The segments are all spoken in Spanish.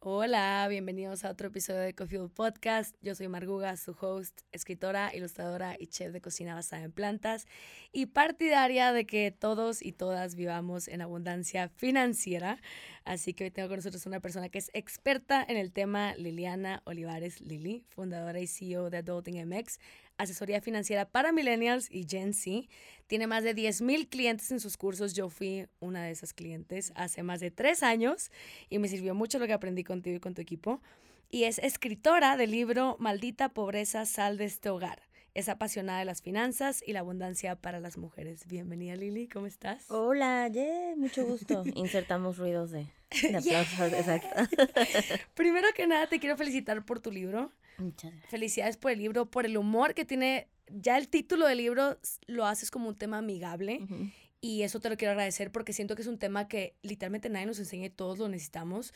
Hola, bienvenidos a otro episodio de Coffee Podcast. Yo soy Marguga, su host, escritora, ilustradora y chef de cocina basada en plantas y partidaria de que todos y todas vivamos en abundancia financiera. Así que hoy tengo con nosotros una persona que es experta en el tema, Liliana Olivares Lili, fundadora y CEO de Adulting MX, asesoría financiera para millennials y Gen Z. Tiene más de 10.000 clientes en sus cursos. Yo fui una de esas clientes hace más de tres años y me sirvió mucho lo que aprendí contigo y con tu equipo. Y es escritora del libro Maldita pobreza, sal de este hogar. Es apasionada de las finanzas y la abundancia para las mujeres. Bienvenida Lili, ¿cómo estás? Hola, yeah, mucho gusto. Insertamos ruidos de, exacto. Primero que nada, te quiero felicitar por tu libro. Muchas gracias. Felicidades por el libro, por el humor que tiene. Ya el título del libro lo haces como un tema amigable. Y eso te lo quiero agradecer porque siento que es un tema que literalmente nadie nos enseña y todos lo necesitamos.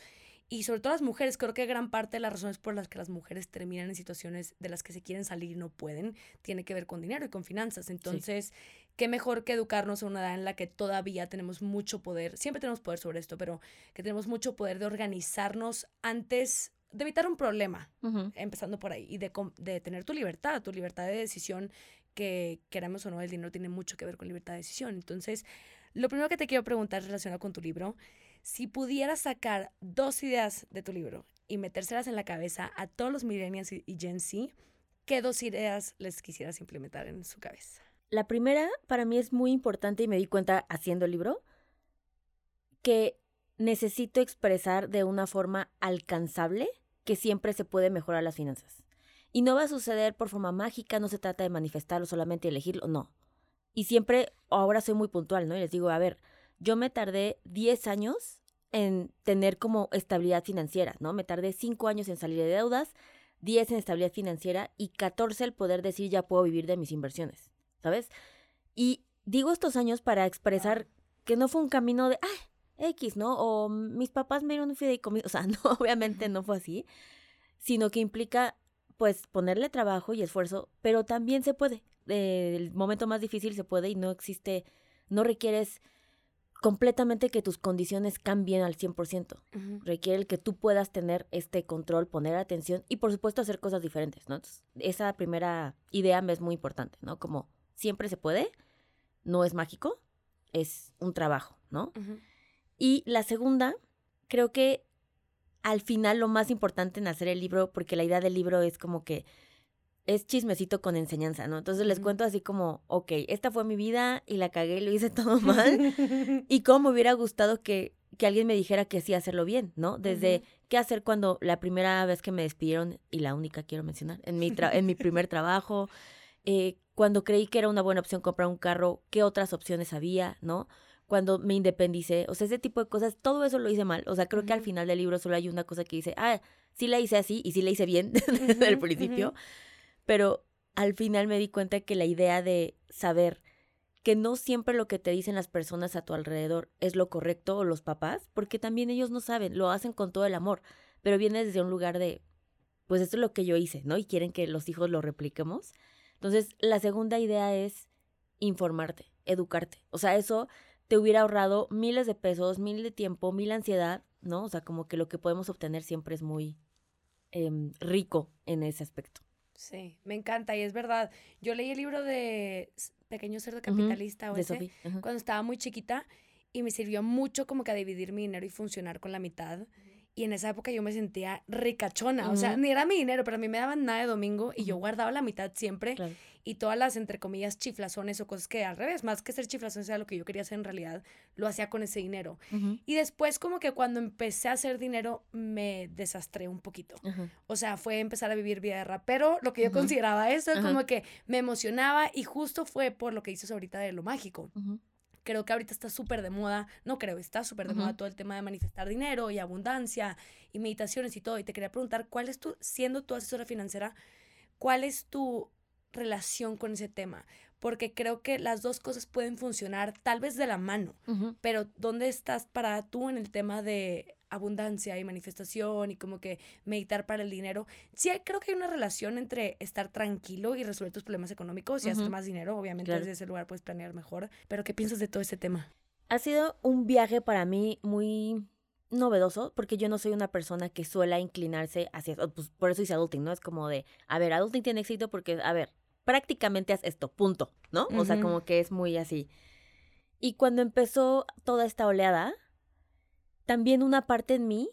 Y sobre todo las mujeres, creo que gran parte de las razones por las que las mujeres terminan en situaciones de las que se quieren salir y no pueden, tiene que ver con dinero y con finanzas. Entonces, qué mejor que educarnos a una edad en la que todavía tenemos mucho poder, siempre tenemos poder sobre esto, pero que tenemos mucho poder de organizarnos antes de evitar un problema, empezando por ahí, y de, de tener tu libertad, tu libertad de decisión, que queramos o no, el dinero tiene mucho que ver con libertad de decisión. Entonces, lo primero que te quiero preguntar relacionado con tu libro, si pudieras sacar dos ideas de tu libro y metérselas en la cabeza a todos los millennials y, y Gen Z, ¿qué dos ideas les quisieras implementar en su cabeza? La primera para mí es muy importante y me di cuenta haciendo el libro que necesito expresar de una forma alcanzable que siempre se puede mejorar las finanzas. Y no va a suceder por forma mágica, no se trata de manifestarlo, solamente elegirlo, no. Y siempre, ahora soy muy puntual, ¿no? Y les digo, a ver, yo me tardé 10 años en tener como estabilidad financiera, ¿no? Me tardé 5 años en salir de deudas, 10 en estabilidad financiera y 14 el poder decir ya puedo vivir de mis inversiones, ¿sabes? Y digo estos años para expresar que no fue un camino de, ah, X, ¿no? O mis papás me dieron un fideicomiso, o sea, no, obviamente no fue así, sino que implica, pues, ponerle trabajo y esfuerzo, pero también se puede. Eh, el momento más difícil se puede y no existe, no requieres completamente que tus condiciones cambien al 100%. Requiere el que tú puedas tener este control, poner atención y por supuesto hacer cosas diferentes, ¿no? Entonces, esa primera idea me es muy importante, ¿no? Como siempre se puede, no es mágico, es un trabajo, ¿no? Y la segunda, creo que al final lo más importante en hacer el libro, porque la idea del libro es como que es chismecito con enseñanza, ¿no? Entonces les cuento así como, ok, esta fue mi vida y la cagué y lo hice todo mal. y cómo me hubiera gustado que, que alguien me dijera que sí hacerlo bien, ¿no? Desde qué hacer cuando la primera vez que me despidieron, y la única quiero mencionar, en mi, tra- en mi primer trabajo, eh, cuando creí que era una buena opción comprar un carro, qué otras opciones había, ¿no? Cuando me independicé, o sea, ese tipo de cosas, todo eso lo hice mal. O sea, creo que al final del libro solo hay una cosa que dice, ah, sí la hice así y sí la hice bien desde el principio, pero al final me di cuenta que la idea de saber que no siempre lo que te dicen las personas a tu alrededor es lo correcto o los papás, porque también ellos no saben, lo hacen con todo el amor, pero viene desde un lugar de, pues esto es lo que yo hice, ¿no? Y quieren que los hijos lo repliquemos. Entonces, la segunda idea es informarte, educarte. O sea, eso te hubiera ahorrado miles de pesos, mil de tiempo, mil ansiedad, ¿no? O sea, como que lo que podemos obtener siempre es muy em, rico en ese aspecto. Sí, me encanta y es verdad. Yo leí el libro de Pequeño Cerdo Capitalista o de ese. Ajá. cuando estaba muy chiquita y me sirvió mucho como que a dividir mi dinero y funcionar con la mitad. Y en esa época yo me sentía ricachona, o sea, ni era mi dinero, pero a mí me daban nada de domingo y yo guardaba la mitad siempre Claro. y todas las, entre comillas, chiflazones o cosas que al revés, más que ser chiflazones era lo que yo quería hacer en realidad, lo hacía con ese dinero. Y después como que cuando empecé a hacer dinero me desastré un poquito. O sea, fue empezar a vivir vida de rapero, lo que yo consideraba eso, como que me emocionaba y justo fue por lo que dices ahorita de lo mágico. Creo que ahorita está súper de moda, no creo, está súper de moda todo el tema de manifestar dinero y abundancia y meditaciones y todo. Y te quería preguntar, ¿cuál es tu, siendo tu asesora financiera, cuál es tu relación con ese tema? Porque creo que las dos cosas pueden funcionar tal vez de la mano, pero ¿dónde estás para tú en el tema de abundancia y manifestación y como que meditar para el dinero? Sí, creo que hay una relación entre estar tranquilo y resolver tus problemas económicos y hacer más dinero. Obviamente Claro. desde ese lugar puedes planear mejor. Pero ¿qué piensas de todo ese tema? Ha sido un viaje para mí muy novedoso porque yo no soy una persona que suele inclinarse hacia, pues por eso hice adulting, ¿no? Es como de, a ver, adulting tiene éxito porque, a ver, prácticamente haz esto, punto, ¿no? O sea, como que es muy así. Y cuando empezó toda esta oleada, también una parte en mí,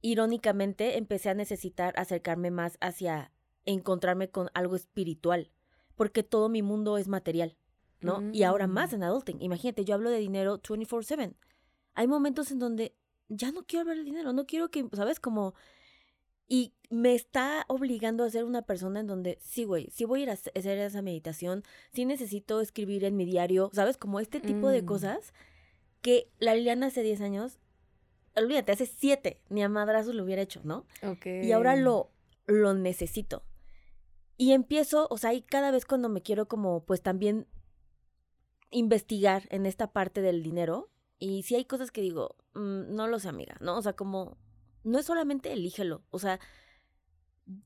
irónicamente, empecé a necesitar acercarme más hacia encontrarme con algo espiritual, porque todo mi mundo es material, ¿no? Y ahora más mm. en adulting. Imagínate, yo hablo de dinero 24/7. Hay momentos en donde ya no quiero hablar de dinero, no quiero que, ¿sabes? Como... Y me está obligando a ser una persona en donde, sí, güey, sí voy a ir a hacer esa meditación, sí necesito escribir en mi diario, ¿sabes? Como este tipo de mm. cosas que la Liliana hace 10 años, olvídate, hace 7, ni a madrazos lo hubiera hecho, ¿no? Ok. Y ahora lo, lo necesito. Y empiezo, o sea, y cada vez cuando me quiero como, pues también investigar en esta parte del dinero, y si hay cosas que digo, mm, no lo sé, amiga, ¿no? O sea, como, no es solamente elígelo, o sea,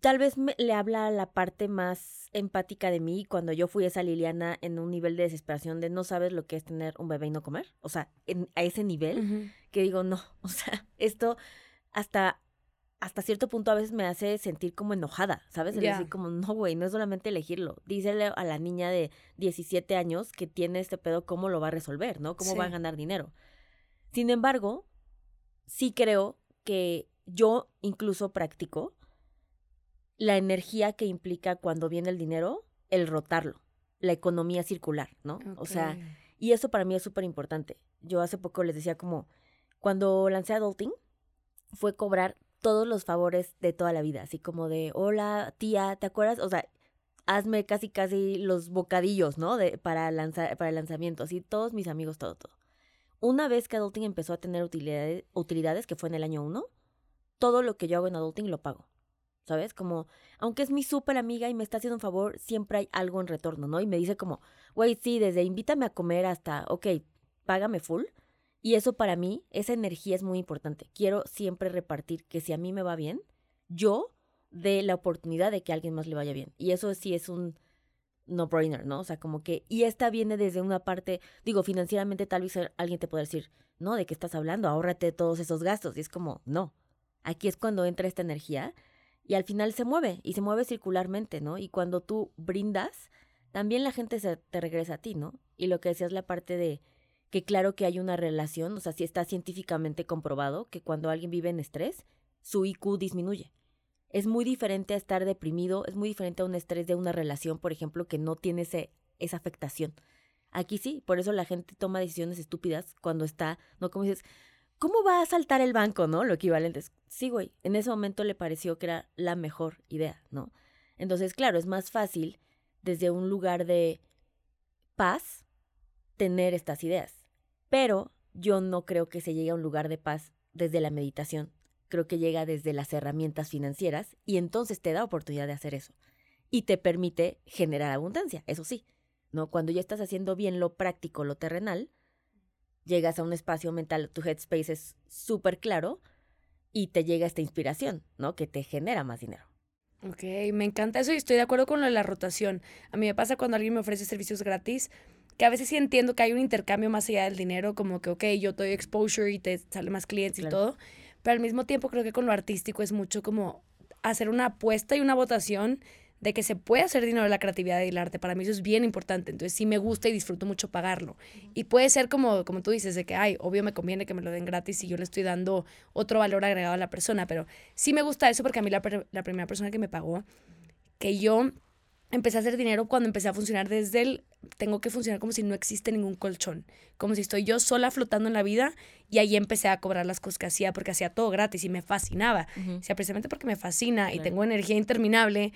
tal vez me, le habla la parte más empática de mí cuando yo fui esa Liliana en un nivel de desesperación de no sabes lo que es tener un bebé y no comer, o sea, en, a ese nivel, que digo, no, o sea, esto hasta hasta cierto punto a veces me hace sentir como enojada, ¿sabes? Es decir como, no, güey, no es solamente elegirlo. Dísele a la niña de 17 años que tiene este pedo, ¿cómo lo va a resolver, no? ¿Cómo va a ganar dinero? Sin embargo, sí creo que yo incluso practico la energía que implica cuando viene el dinero, el rotarlo, la economía circular, ¿no? O sea, y eso para mí es súper importante. Yo hace poco les decía como, cuando lancé Adulting, fue cobrar todos los favores de toda la vida, así como de, hola tía, ¿te acuerdas? O sea, hazme casi casi los bocadillos, ¿no? De, para, lanzar, para el lanzamiento, así todos mis amigos, todo, todo. Una vez que Adulting empezó a tener utilidades, utilidades, que fue en el año uno, todo lo que yo hago en Adulting lo pago. ¿Sabes? Como, aunque es mi súper amiga y me está haciendo un favor, siempre hay algo en retorno, ¿no? Y me dice como, güey, sí, desde invítame a comer hasta, ok, págame full. Y eso para mí, esa energía es muy importante. Quiero siempre repartir que si a mí me va bien, yo dé la oportunidad de que a alguien más le vaya bien. Y eso sí es un no-brainer, ¿no? O sea, como que, y esta viene desde una parte, digo, financieramente tal vez alguien te pueda decir, no, ¿de qué estás hablando? Ahórrate todos esos gastos. Y es como, no. Aquí es cuando entra esta energía y al final se mueve y se mueve circularmente, ¿no? Y cuando tú brindas, también la gente se te regresa a ti, ¿no? Y lo que decías la parte de que claro que hay una relación, o sea, si está científicamente comprobado que cuando alguien vive en estrés, su IQ disminuye. Es muy diferente a estar deprimido, es muy diferente a un estrés de una relación, por ejemplo, que no tiene ese, esa afectación. Aquí sí, por eso la gente toma decisiones estúpidas cuando está, no como dices, ¿cómo va a saltar el banco, no? Lo equivalente es, sí, güey, en ese momento le pareció que era la mejor idea, ¿no? Entonces, claro, es más fácil desde un lugar de paz tener estas ideas. Pero yo no creo que se llegue a un lugar de paz desde la meditación. Creo que llega desde las herramientas financieras y entonces te da oportunidad de hacer eso. Y te permite generar abundancia, eso sí. ¿no? Cuando ya estás haciendo bien lo práctico, lo terrenal, llegas a un espacio mental, tu headspace es súper claro y te llega esta inspiración, ¿no? Que te genera más dinero. Ok, me encanta eso y estoy de acuerdo con lo de la rotación. A mí me pasa cuando alguien me ofrece servicios gratis, que a veces sí entiendo que hay un intercambio más allá del dinero, como que, ok, yo te doy exposure y te sale más clientes y todo, pero al mismo tiempo creo que con lo artístico es mucho como hacer una apuesta y una votación de que se puede hacer dinero de la creatividad y el arte. Para mí eso es bien importante. Entonces sí me gusta y disfruto mucho pagarlo. Y puede ser como, como tú dices, de que, ay, obvio me conviene que me lo den gratis y yo le estoy dando otro valor agregado a la persona. Pero sí me gusta eso porque a mí la, la primera persona que me pagó, que yo empecé a hacer dinero cuando empecé a funcionar desde el tengo que funcionar como si no existe ningún colchón, como si estoy yo sola flotando en la vida y ahí empecé a cobrar las cosas que hacía porque hacía todo gratis y me fascinaba. O sea, precisamente porque me fascina y tengo energía interminable.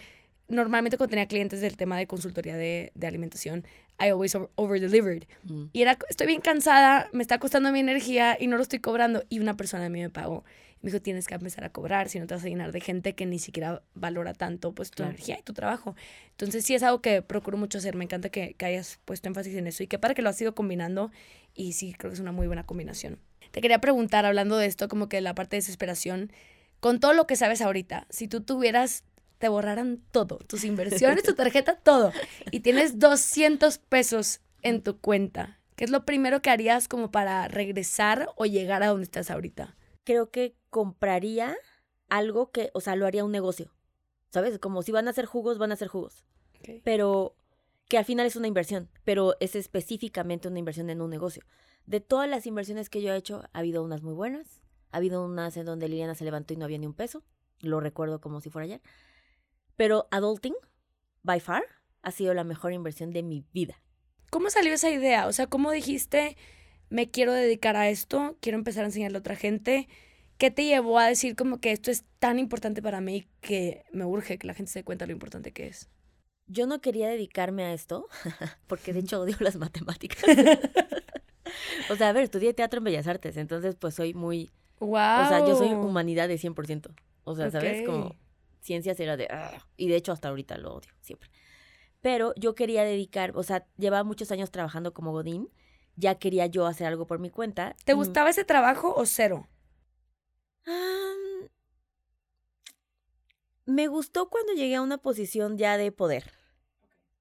Normalmente cuando tenía clientes del tema de consultoría de, de alimentación, I always over delivered. Y era, estoy bien cansada, me está costando mi energía y no lo estoy cobrando. Y una persona a mí me pagó me dijo, tienes que empezar a cobrar, si no te vas a llenar de gente que ni siquiera valora tanto pues tu energía y tu trabajo. Entonces sí es algo que procuro mucho hacer, me encanta que, que, hayas puesto énfasis en eso y que para que lo has ido combinando y sí creo que es una muy buena combinación. Te quería preguntar, hablando de esto, como que la parte de desesperación, con todo lo que sabes ahorita, si tú tuvieras, te borraran todo, tus inversiones, tu tarjeta, todo, y tienes 200 pesos en tu cuenta, ¿qué es lo primero que harías como para regresar o llegar a donde estás ahorita? creo que compraría algo que, o sea, lo haría un negocio. ¿Sabes? Como si van a hacer jugos, van a hacer jugos. Pero que al final es una inversión, pero es específicamente una inversión en un negocio. De todas las inversiones que yo he hecho, ha habido unas muy buenas. Ha habido unas en donde Liliana se levantó y no había ni un peso. Lo recuerdo como si fuera ayer. Pero adulting, by far, ha sido la mejor inversión de mi vida. ¿Cómo salió esa idea? O sea, ¿cómo dijiste, me quiero dedicar a esto, quiero empezar a enseñarle a otra gente? ¿Qué te llevó a decir como que esto es tan importante para mí que me urge que la gente se dé cuenta de lo importante que es? Yo no quería dedicarme a esto, porque de hecho odio las matemáticas. o sea, a ver, estudié teatro en Bellas Artes, entonces pues soy muy... ¡Wow! O sea, yo soy humanidad de 100%. O sea, ¿sabes? Como ciencias era de... Y de hecho hasta ahorita lo odio, siempre. Pero yo quería dedicar, o sea, llevaba muchos años trabajando como Godín, ya quería yo hacer algo por mi cuenta. ¿Te gustaba ese trabajo o cero? Me gustó cuando llegué a una posición ya de poder.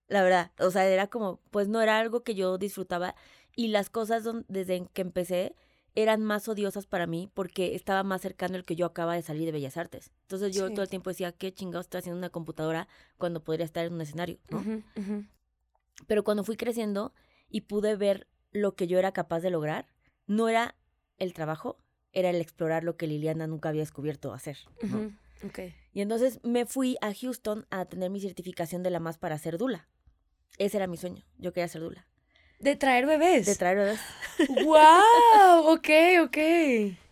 La verdad, o sea, era como, pues no era algo que yo disfrutaba y las cosas don- desde que empecé eran más odiosas para mí porque estaba más cercano el que yo acaba de salir de Bellas Artes. Entonces yo Sí. todo el tiempo decía, ¿qué chingados estoy haciendo en una computadora cuando podría estar en un escenario? ¿no? Pero cuando fui creciendo y pude ver lo que yo era capaz de lograr, no era el trabajo, era el explorar lo que Liliana nunca había descubierto hacer. ¿no? Ujú, Ok. Y entonces me fui a Houston a tener mi certificación de la más para ser dula. Ese era mi sueño. Yo quería ser dula. De traer bebés. De traer bebés. ¡Wow! Ok, ok.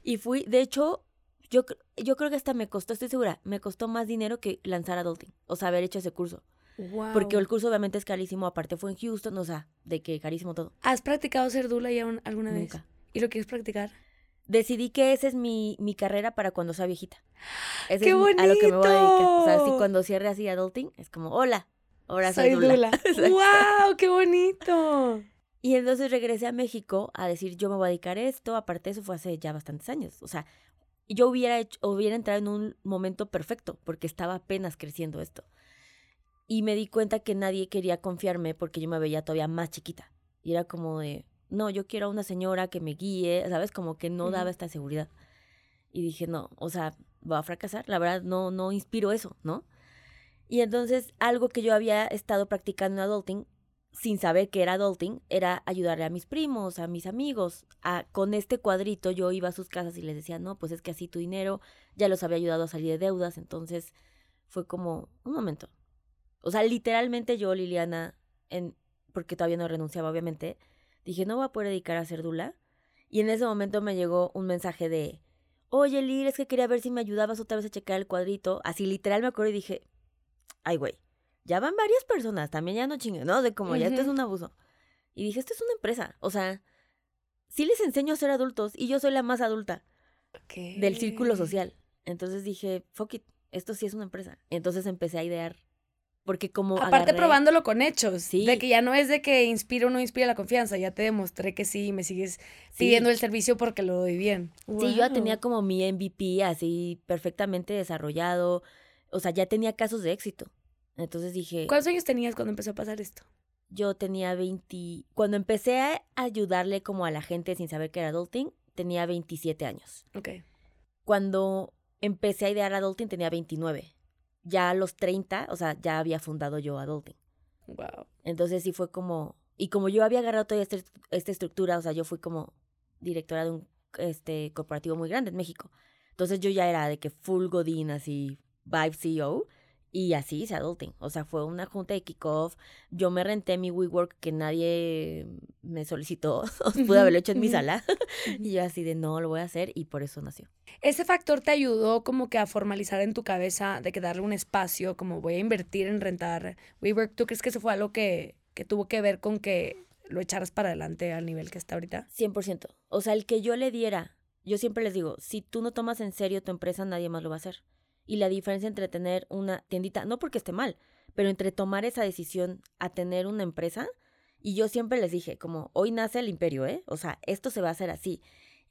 Y fui, de hecho, yo, yo creo que hasta me costó, estoy segura, me costó más dinero que lanzar Adulting. O sea, haber hecho ese curso. Wow. Porque el curso obviamente es carísimo, aparte fue en Houston, o sea, de que carísimo todo. ¿Has practicado ser dula ya un- alguna vez? Nunca. ¿Y lo quieres practicar? Decidí que esa es mi, mi carrera para cuando sea viejita. Ese ¡Qué es mi- a lo que me voy a dedicar. O sea, si bonito! cuando cierre así Adulting, es como, hola, ahora soy, Soy dula. dula. ¡Wow! ¡Qué bonito! Y entonces regresé a México a decir, yo me voy a dedicar a esto. Aparte, eso fue hace ya bastantes años. O sea, yo hubiera, hecho, hubiera entrado en un momento perfecto porque estaba apenas creciendo esto. Y me di cuenta que nadie quería confiarme porque yo me veía todavía más chiquita. Y era como de, no, yo quiero a una señora que me guíe, ¿sabes? Como que no daba esta seguridad. Y dije, no, o sea, va a fracasar. La verdad, no, no inspiro eso, ¿no? Y entonces, algo que yo había estado practicando en adulting sin saber que era adulting, era ayudarle a mis primos, a mis amigos. A, con este cuadrito yo iba a sus casas y les decía, no, pues es que así tu dinero ya los había ayudado a salir de deudas. Entonces fue como, un momento. O sea, literalmente yo, Liliana, en, porque todavía no renunciaba, obviamente, dije, no voy a poder dedicar a ser dula. Y en ese momento me llegó un mensaje de, oye, Lil, es que quería ver si me ayudabas otra vez a checar el cuadrito. Así literal me acuerdo y dije, ay, güey, ya van varias personas, también ya no chingue, ¿no? De como ya esto es un abuso. Y dije, esto es una empresa, o sea, sí les enseño a ser adultos y yo soy la más adulta del círculo social. Entonces dije, fuck it, esto sí es una empresa. Entonces empecé a idear, porque como Aparte agarré- probándolo con hechos. Sí. De que ya no es de que inspira o no inspira la confianza. Ya te demostré que sí me sigues Sí. pidiendo el servicio porque lo doy bien. Sí, yo ya tenía como mi MVP así perfectamente desarrollado, o sea, ya tenía casos de éxito. Entonces dije, ¿Cuántos años tenías cuando empezó a pasar esto? yo tenía 20, cuando empecé a ayudarle como a la gente sin saber que era adulting, tenía 27 años. Ok. Cuando empecé a idear adulting tenía 29. Ya a los 30, o sea, ya había fundado yo adulting. Wow. Entonces sí fue como, y como yo había agarrado toda esta, esta estructura, o sea, yo fui como directora de un este corporativo muy grande en México. Entonces yo ya era de que full Godín, así, vibe CEO, y así hice adulting. O sea, fue una junta de kickoff. Yo me renté mi WeWork que nadie me solicitó. Pude haberlo hecho en mi sala. y yo así de no, lo voy a hacer, y por eso nació. Ese factor te ayudó como que a formalizar en tu cabeza de que darle un espacio, como voy a invertir en rentar WeWork. ¿Tú crees que eso fue algo que, que tuvo que ver con que lo echaras para adelante al nivel que está ahorita? 100%. O sea, el que yo le diera, yo siempre les digo, si tú no tomas en serio tu empresa, nadie más lo va a hacer. Y la diferencia entre tener una tiendita, no porque esté mal, pero entre tomar esa decisión a tener una empresa, y yo siempre les dije, como hoy nace el imperio, ¿eh? O sea, esto se va a hacer así.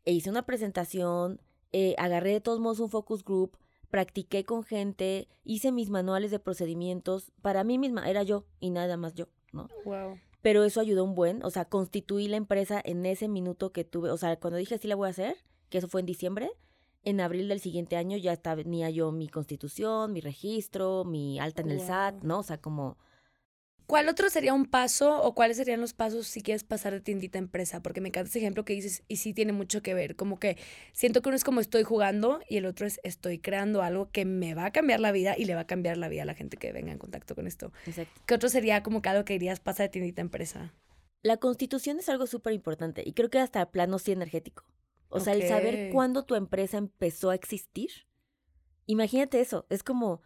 E hice una presentación, eh, agarré de todos modos un focus group, practiqué con gente, hice mis manuales de procedimientos, para mí misma, era yo y nada más yo, ¿no? Wow. pero eso ayudó un buen, o sea, constituí la empresa en ese minuto que tuve, o sea, cuando dije sí la voy a hacer, que eso fue en diciembre, En abril del siguiente año ya tenía yo mi constitución, mi registro, mi alta en el SAT. ¿no? O sea, como ¿Cuál otro sería un paso o cuáles serían los pasos si quieres pasar de tiendita a empresa? Porque me encanta ese ejemplo que dices y sí tiene mucho que ver. Como que siento que uno es como estoy jugando y el otro es estoy creando algo que me va a cambiar la vida y le va a cambiar la vida a la gente que venga en contacto con esto. exacto. ¿Qué otro sería como que algo que dirías pasa de tiendita a empresa? La constitución es algo súper importante y creo que hasta plano sí energético. O sea, el saber cuándo tu empresa empezó a existir. Imagínate eso, es como,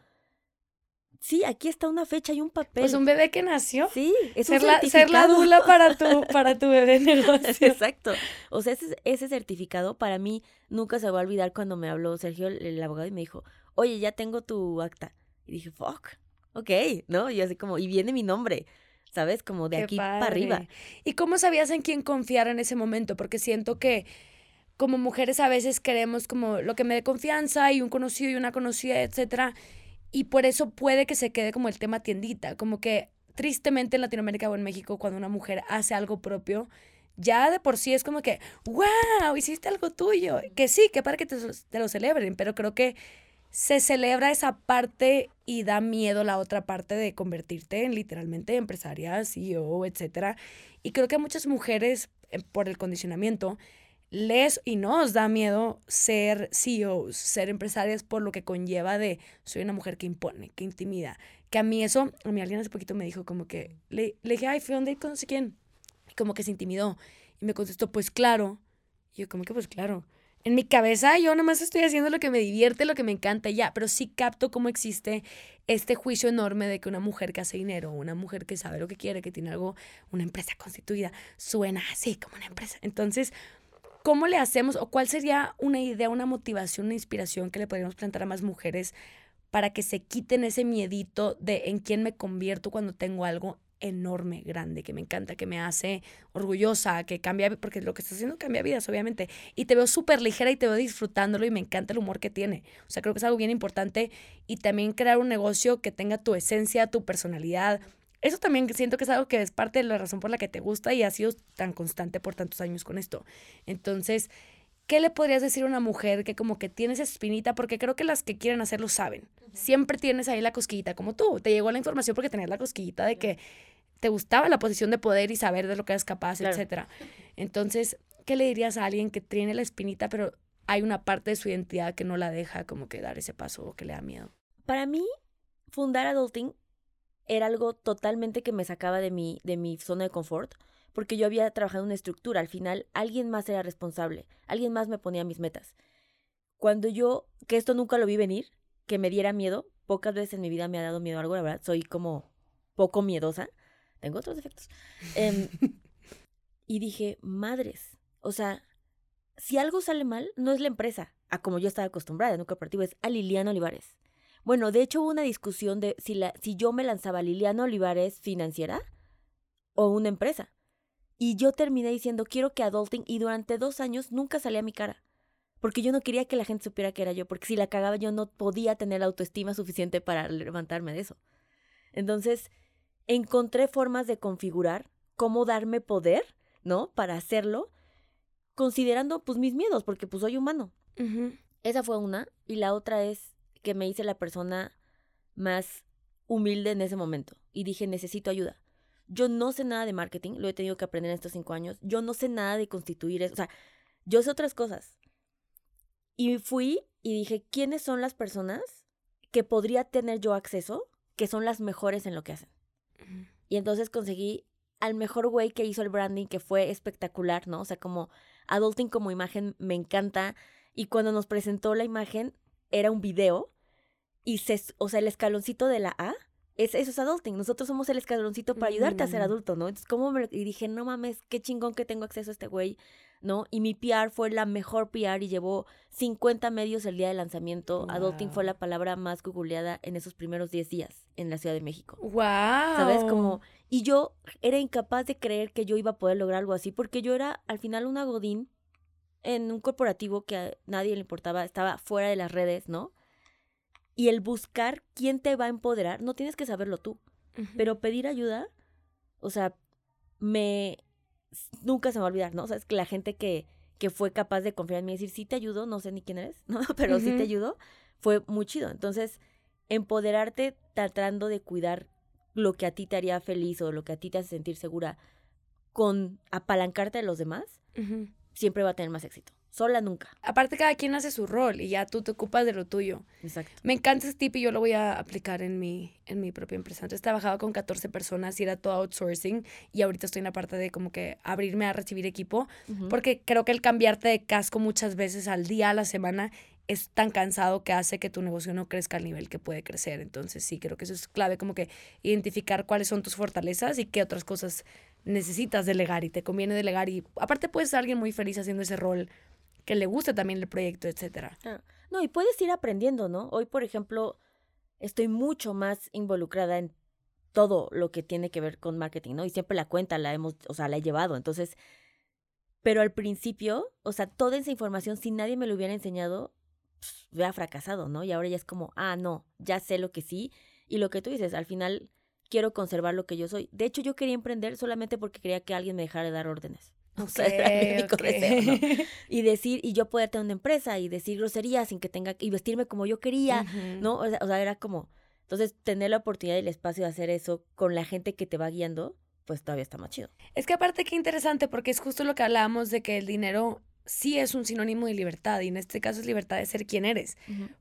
sí, aquí está una fecha y un papel. Pues un bebé que nació. Sí, es un ser, la, ser la certificado. dula para tu, para tu bebé negocio. Exacto. O sea, ese, ese certificado para mí nunca se va a olvidar cuando me habló Sergio, el, el abogado, y me dijo, oye, ya tengo tu acta. Y dije, fuck, ok, ¿no? Y así como, y viene mi nombre, ¿sabes? Como de Qué aquí para arriba. ¿Y cómo sabías en quién confiar en ese momento? Porque siento que como mujeres a veces queremos como lo que me dé confianza y un conocido y una conocida, etcétera. Y por eso puede que se quede como el tema tiendita. Como que tristemente en Latinoamérica o en México, cuando una mujer hace algo propio, ya de por sí es como que, wow, hiciste algo tuyo. Que sí, que para que te, lo celebren, pero creo que se celebra esa parte y da miedo la otra parte de convertirte en literalmente empresaria, CEO, etcétera. Y creo que muchas mujeres, eh, por el condicionamiento, les y nos da miedo ser CEOs, ser empresarias por lo que conlleva de soy una mujer que impone, que intimida. Que a mí eso, a mí alguien hace poquito me dijo como que, le, le dije, ay, fui donde con no sé quién. Y como que se intimidó. Y me contestó, pues claro. Y yo, como que pues claro. En mi cabeza yo nomás estoy haciendo lo que me divierte, lo que me encanta ya, pero sí capto cómo existe este juicio enorme de que una mujer que hace dinero, una mujer que sabe lo que quiere, que tiene algo, una empresa constituida, suena así como una empresa. Entonces, ¿cómo le hacemos o cuál sería una idea, una motivación, una inspiración que le podríamos plantar a más mujeres para que se quiten ese miedito de en quién me convierto cuando tengo algo enorme, grande, que me encanta, que me hace orgullosa, que cambia, porque lo que estás haciendo cambia vidas, obviamente. Y te veo súper ligera y te veo disfrutándolo y me encanta el humor que tiene. O sea, creo que es algo bien importante y también crear un negocio que tenga tu esencia, tu personalidad. Eso también siento que es algo que es parte de la razón por la que te gusta y has sido tan constante por tantos años con esto. Entonces, ¿qué le podrías decir a una mujer que como que tiene esa espinita? Porque creo que las que quieren hacerlo saben. Siempre tienes ahí la cosquillita, como tú. Te llegó la información porque tenías la cosquillita de que te gustaba la posición de poder y saber de lo que eres capaz, Claro. etcétera. Entonces, ¿qué le dirías a alguien que tiene la espinita, pero hay una parte de su identidad que no la deja como que dar ese paso o que le da miedo? Para mí, fundar Adulting era algo totalmente que me sacaba de mi, de mi zona de confort, porque yo había trabajado en una estructura. Al final, alguien más era responsable, alguien más me ponía mis metas. Cuando yo, que esto nunca lo vi venir, que me diera miedo, pocas veces en mi vida me ha dado miedo algo, la verdad, soy como poco miedosa, tengo otros defectos. Em, y dije, madres, o sea, si algo sale mal, no es la empresa, a como yo estaba acostumbrada en un corporativo, es a Liliana Olivares. Bueno, de hecho hubo una discusión de si, la, si yo me lanzaba Liliana Olivares financiera o una empresa. Y yo terminé diciendo, quiero que Adulting, y durante dos años nunca salía a mi cara. Porque yo no quería que la gente supiera que era yo, porque si la cagaba yo no podía tener la autoestima suficiente para levantarme de eso. Entonces, encontré formas de configurar cómo darme poder, ¿no? Para hacerlo, considerando pues mis miedos, porque pues soy humano. Esa fue una. Y la otra es que me hice la persona más humilde en ese momento. Y dije, necesito ayuda. Yo no sé nada de marketing, lo he tenido que aprender en estos cinco años. Yo no sé nada de constituir eso. O sea, yo sé otras cosas. Y fui y dije, ¿quiénes son las personas que podría tener yo acceso que son las mejores en lo que hacen? Y entonces conseguí al mejor güey que hizo el branding, que fue espectacular, ¿no? O sea, como Adulting como imagen me encanta. Y cuando nos presentó la imagen, era un video. Y se, o sea, el escaloncito de la A, es, eso es Adulting. Nosotros somos el escaloncito para ayudarte a ser Mm. adulto, ¿no? Entonces, ¿cómo me, y dije, no mames, qué chingón que tengo acceso a este güey, ¿no? Y mi PR fue la mejor PR y llevó 50 medios el día de lanzamiento. Adulting fue la palabra más googleada en esos primeros 10 días en la Ciudad de México. ¡Wow! ¿Sabes? Como, y yo era incapaz de creer que yo iba a poder lograr algo así, porque yo era al final una godín en un corporativo que a nadie le importaba, estaba fuera de las redes, ¿no? Y el buscar quién te va a empoderar, no tienes que saberlo tú, pero pedir ayuda, o sea, me nunca se me va a olvidar, ¿no? O sea, es que la gente que, que fue capaz de confiar en mí y decir, sí te ayudo, no sé ni quién eres, ¿no? Pero sí te ayudo, fue muy chido. Entonces, empoderarte tratando de cuidar lo que a ti te haría feliz o lo que a ti te hace sentir segura con apalancarte de los demás, siempre va a tener más éxito. Sola nunca. Aparte, cada quien hace su rol y ya tú te ocupas de lo tuyo. Exacto. Me encanta ese tip y yo lo voy a aplicar en mi, en mi propia empresa. Antes trabajaba con 14 personas y era todo outsourcing y ahorita estoy en la parte de como que abrirme a recibir equipo porque creo que el cambiarte de casco muchas veces al día, a la semana, es tan cansado que hace que tu negocio no crezca al nivel que puede crecer. Entonces sí, creo que eso es clave como que identificar cuáles son tus fortalezas y qué otras cosas necesitas delegar y te conviene delegar y aparte puedes ser alguien muy feliz haciendo ese rol que le guste también el proyecto, etcétera. No, y puedes ir aprendiendo, ¿no? Hoy, por ejemplo, estoy mucho más involucrada en todo lo que tiene que ver con marketing, ¿no? Y siempre la cuenta la hemos, o sea, la he llevado. Entonces, pero al principio, o sea, toda esa información, si nadie me lo hubiera enseñado, pues, hubiera fracasado, ¿no? Y ahora ya es como, ah, no, ya sé lo que sí. Y lo que tú dices, al final quiero conservar lo que yo soy. De hecho, yo quería emprender solamente porque quería que alguien me dejara de dar órdenes. O sea, Y decir, y yo poder tener una empresa y decir groserías sin que tenga, y vestirme como yo quería, ¿no? O sea, era como, entonces tener la oportunidad y el espacio de hacer eso con la gente que te va guiando, pues todavía está más chido. Es que aparte qué interesante, porque es justo lo que hablábamos de que el dinero sí es un sinónimo de libertad y en este caso es libertad de ser quien eres.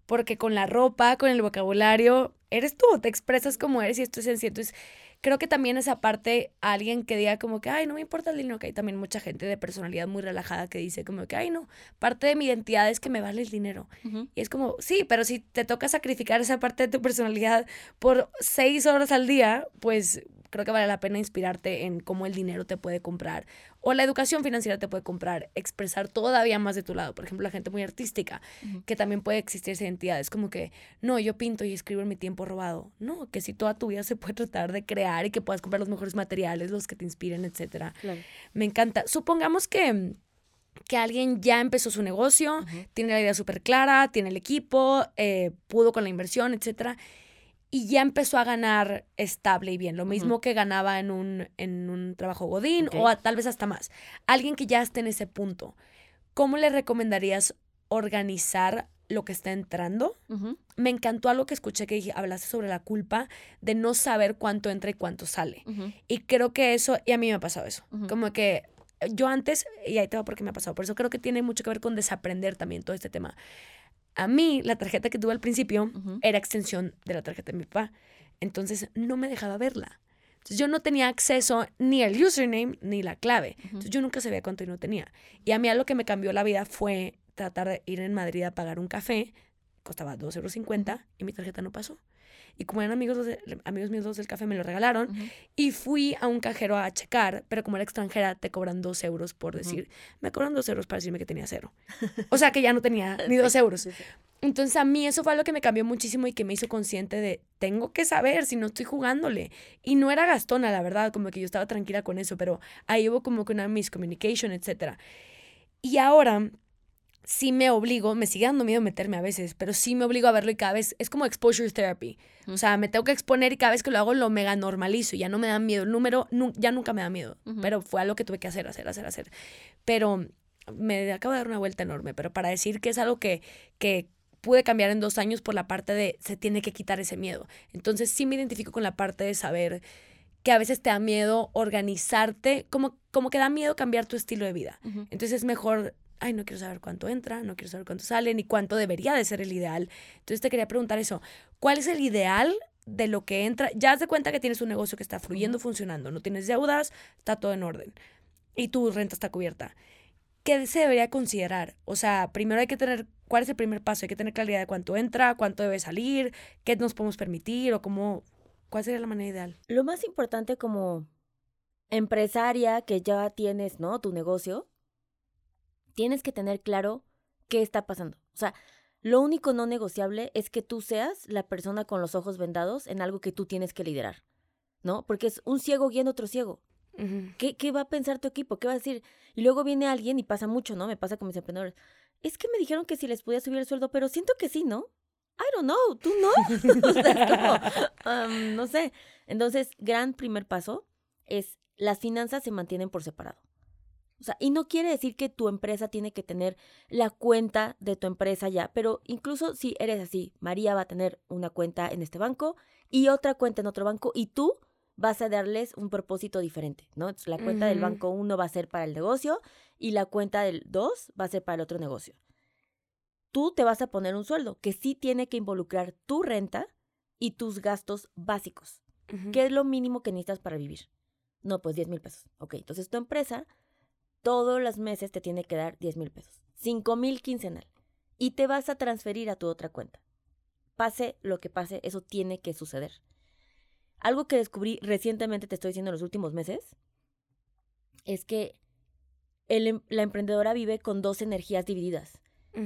Porque con la ropa, con el vocabulario, eres tú, te expresas como eres y esto es sencillo. Entonces, creo que también esa parte, alguien que diga como que, ay, no me importa el dinero, que hay también mucha gente de personalidad muy relajada que dice como que, ay, no, parte de mi identidad es que me vale el dinero. Y es como, sí, pero si te toca sacrificar esa parte de tu personalidad por seis horas al día, pues creo que vale la pena inspirarte en cómo el dinero te puede comprar o la educación financiera te puede comprar, expresar todavía más de tu lado. Por ejemplo, la gente muy artística, que también puede existir esa identidad. Es como que, no, yo pinto y escribo en mi tiempo robado. No, que si toda tu vida se puede tratar de crear y que puedas comprar los mejores materiales, los que te inspiren, etcétera. Me encanta. Supongamos que que alguien ya empezó su negocio, tiene la idea súper clara, tiene el equipo, eh, pudo con la inversión, etcétera, y ya empezó a ganar estable y bien, lo mismo que ganaba en un, en un trabajo godín o tal vez hasta más. Alguien que ya esté en ese punto, ¿cómo le recomendarías organizar lo que está entrando? Me encantó algo que escuché que hablaste sobre la culpa de no saber cuánto entra y cuánto sale. Y creo que eso, y a mí me ha pasado eso, como que yo antes, y ahí te va porque me ha pasado, por eso creo que tiene mucho que ver con desaprender también todo este tema. A mí, la tarjeta que tuve al principio era extensión de la tarjeta de mi papá. Entonces no me dejaba verla. Entonces yo no tenía acceso ni al username ni la clave. Entonces yo nunca sabía cuánto y no tenía. Y a mí algo que me cambió la vida fue tratar de ir en Madrid a pagar un café. Costaba 2,50 euros y mi tarjeta no pasó. Y como eran amigos, amigos míos dos del café, me lo regalaron. Y fui a un cajero a checar, pero como era extranjera, te cobran dos euros por decir, me cobran dos euros para decirme que tenía cero. O sea, que ya no tenía ni dos euros. Entonces a mí eso fue algo que me cambió muchísimo y que me hizo consciente de, tengo que saber si no estoy jugándole. Y no era gastona, la verdad, como que yo estaba tranquila con eso, pero ahí hubo como que una miscommunication, etc. Y ahora sí me obligo, me sigue dando miedo meterme a veces, pero sí me obligo a verlo y cada vez es como exposure therapy. O sea, me tengo que exponer y cada vez que lo hago lo mega normalizo, ya no me da miedo. El número ya nunca me da miedo, pero fue algo que tuve que hacer, hacer, hacer, hacer. Pero me acabo de dar una vuelta enorme, pero para decir que es algo que, que pude cambiar en dos años por la parte de se tiene que quitar ese miedo. Entonces sí me identifico con la parte de saber que a veces te da miedo organizarte, como, como que da miedo cambiar tu estilo de vida. Entonces es mejor ay, no quiero saber cuánto entra, no quiero saber cuánto sale, ni cuánto debería de ser el ideal. Entonces te quería preguntar eso, ¿cuál es el ideal de lo que entra? Ya has de cuenta que tienes un negocio que está fluyendo, funcionando, no tienes deudas, está todo en orden y tu renta está cubierta. ¿Qué se debería considerar? O sea, primero hay que tener, ¿cuál es el primer paso? Hay que tener claridad de cuánto entra, cuánto debe salir, qué nos podemos permitir o cómo, cuál sería la manera ideal. Lo más importante como empresaria que ya tienes, ¿no? Tu negocio, tienes que tener claro qué está pasando. O sea, lo único no negociable es que tú seas la persona con los ojos vendados en algo que tú tienes que liderar, ¿no? Porque es un ciego guiando otro ciego. ¿Qué, ¿Qué, va a pensar tu equipo? ¿Qué va a decir? Y luego viene alguien y pasa mucho, ¿no? Me pasa con mis emprendedores. Es que me dijeron que si les podía subir el sueldo, pero siento que sí, ¿no? I don't know, tú no. o sea, como, um, no sé. Entonces, gran primer paso es las finanzas se mantienen por separado. O sea, y no quiere decir que tu empresa tiene que tener la cuenta de tu empresa ya, pero incluso si eres así, María va a tener una cuenta en este banco y otra cuenta en otro banco y tú vas a darles un propósito diferente, ¿no? Entonces, la cuenta del banco 1 va a ser para el negocio y la cuenta del 2 va a ser para el otro negocio. Tú te vas a poner un sueldo que sí tiene que involucrar tu renta y tus gastos básicos. ¿Qué es lo mínimo que necesitas para vivir? No, pues 10 mil pesos. Ok, entonces tu empresa todos los meses te tiene que dar 10 mil pesos. 5 mil quincenal. Y te vas a transferir a tu otra cuenta. Pase lo que pase, eso tiene que suceder. Algo que descubrí recientemente, te estoy diciendo en los últimos meses, es que em, la emprendedora vive con dos energías divididas,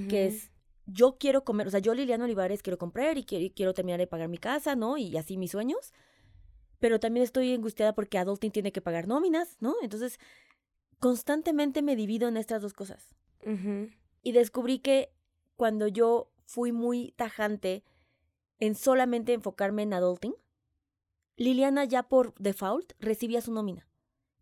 que es yo quiero comer, o sea, yo Liliana Olivares quiero comprar y quiero, quiero terminar de pagar mi casa, ¿no? Y así mis sueños, pero también estoy angustiada porque Adulting tiene que pagar nóminas, ¿no? Entonces, constantemente me divido en estas dos cosas. Y descubrí que cuando yo fui muy tajante en solamente enfocarme en adulting, Liliana ya por default recibía su nómina.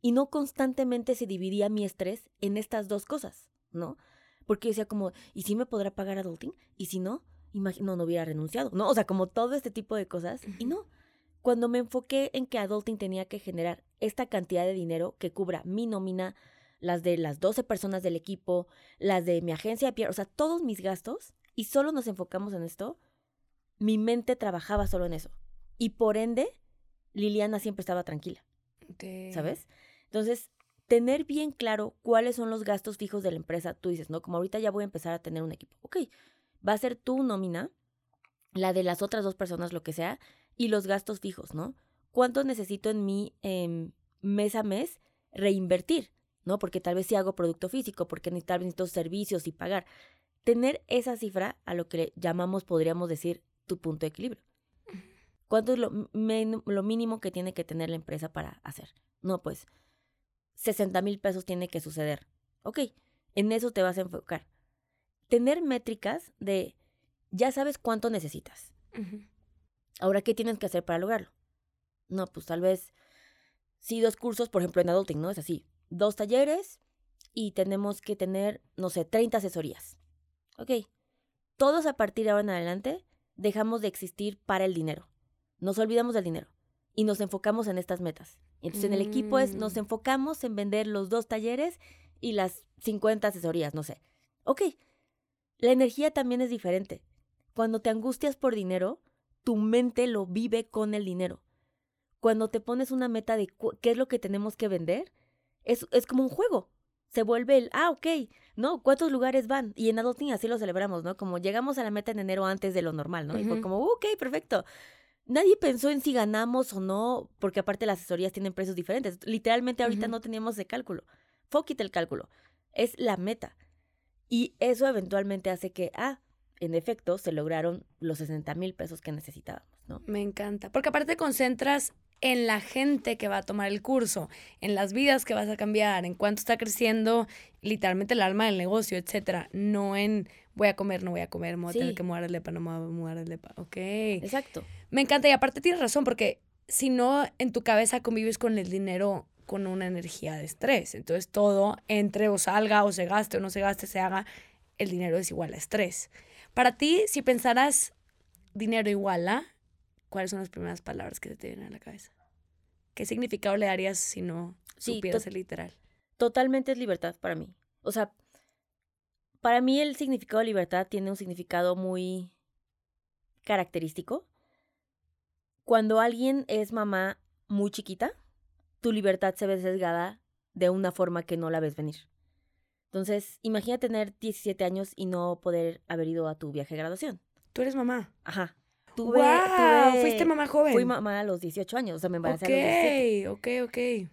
Y no constantemente se dividía mi estrés en estas dos cosas, ¿no? Porque decía como, ¿y si me podrá pagar adulting? Y si no, no, no hubiera renunciado, ¿no? O sea, como todo este tipo de cosas. Y no, cuando me enfoqué en que Adulting tenía que generar esta cantidad de dinero que cubra mi nómina, las de las 12 personas del equipo, las de mi agencia de PR, o sea, todos mis gastos, y solo nos enfocamos en esto, mi mente trabajaba solo en eso. Y por ende, Liliana siempre estaba tranquila. ¿Sabes? Entonces, tener bien claro cuáles son los gastos fijos de la empresa, tú dices, no, como ahorita ya voy a empezar a tener un equipo. Ok, va a ser tu nómina, la de las otras dos personas, lo que sea, y los gastos fijos, ¿no? ¿Cuánto necesito en mi em, mes a mes reinvertir? ¿No? Porque tal vez si hago producto físico, porque tal vez necesito servicios y pagar. Tener esa cifra a lo que llamamos, podríamos decir, tu punto de equilibrio. ¿Cuánto es lo, lo mínimo que tiene que tener la empresa para hacer? No, pues 60 mil pesos tiene que suceder. Ok, en eso te vas a enfocar. Tener métricas de ya sabes cuánto necesitas. Ahora, ¿qué tienes que hacer para lograrlo? No, pues tal vez sí dos cursos, por ejemplo en adulting, ¿no? Es así, dos talleres y tenemos que tener, no sé, 30 asesorías. Ok, todos a partir de ahora en adelante dejamos de existir para el dinero. Nos olvidamos del dinero y nos enfocamos en estas metas. Entonces en el equipo es, nos mm. enfocamos en vender los dos talleres y las 50 asesorías, no sé. Ok, la energía también es diferente. Cuando te angustias por dinero, tu mente lo vive con el dinero. Cuando te pones una meta de qué es lo que tenemos que vender, es, es como un juego. Se vuelve el, ah, ok, ¿no? ¿Cuántos lugares van? Y en Adulting así lo celebramos, ¿no? Como llegamos a la meta en enero antes de lo normal, ¿no? Y fue como, ok, perfecto. Nadie pensó en si ganamos o no, porque aparte las asesorías tienen precios diferentes. Literalmente ahorita no teníamos de cálculo. Fóquite el cálculo. Es la meta. Y eso eventualmente hace que, ah, en efecto, se lograron los 60 mil pesos que necesitábamos, ¿no? Me encanta, porque aparte te concentras en la gente que va a tomar el curso, en las vidas que vas a cambiar, en cuánto está creciendo literalmente el alma del negocio, etcétera, no en voy a comer, no voy a comer, me voy a tener que mover el lepa, no me voy a mover el lepa. Ok. Exacto. Me encanta y aparte tienes razón porque si no en tu cabeza convives con el dinero con una energía de estrés, entonces todo entre o salga o se gaste o no se gaste, se haga, el dinero es igual a estrés. Para ti, si pensaras dinero igual a, ¿cuáles son las primeras palabras que te vienen a la cabeza? ¿Qué significado le darías si no supieras el literal? Totalmente es libertad para mí. O sea, para mí el significado de libertad tiene un significado muy característico. Cuando alguien es mamá muy chiquita, tu libertad se ve sesgada de una forma que no la ves venir. Entonces, imagina tener 17 años y no poder haber ido a tu viaje de graduación. Tú eres mamá. Ajá. Tuve, wow, fuiste mamá joven. Fui mamá a los 18 años, o sea, me embaracé a los 17. Ok, ok,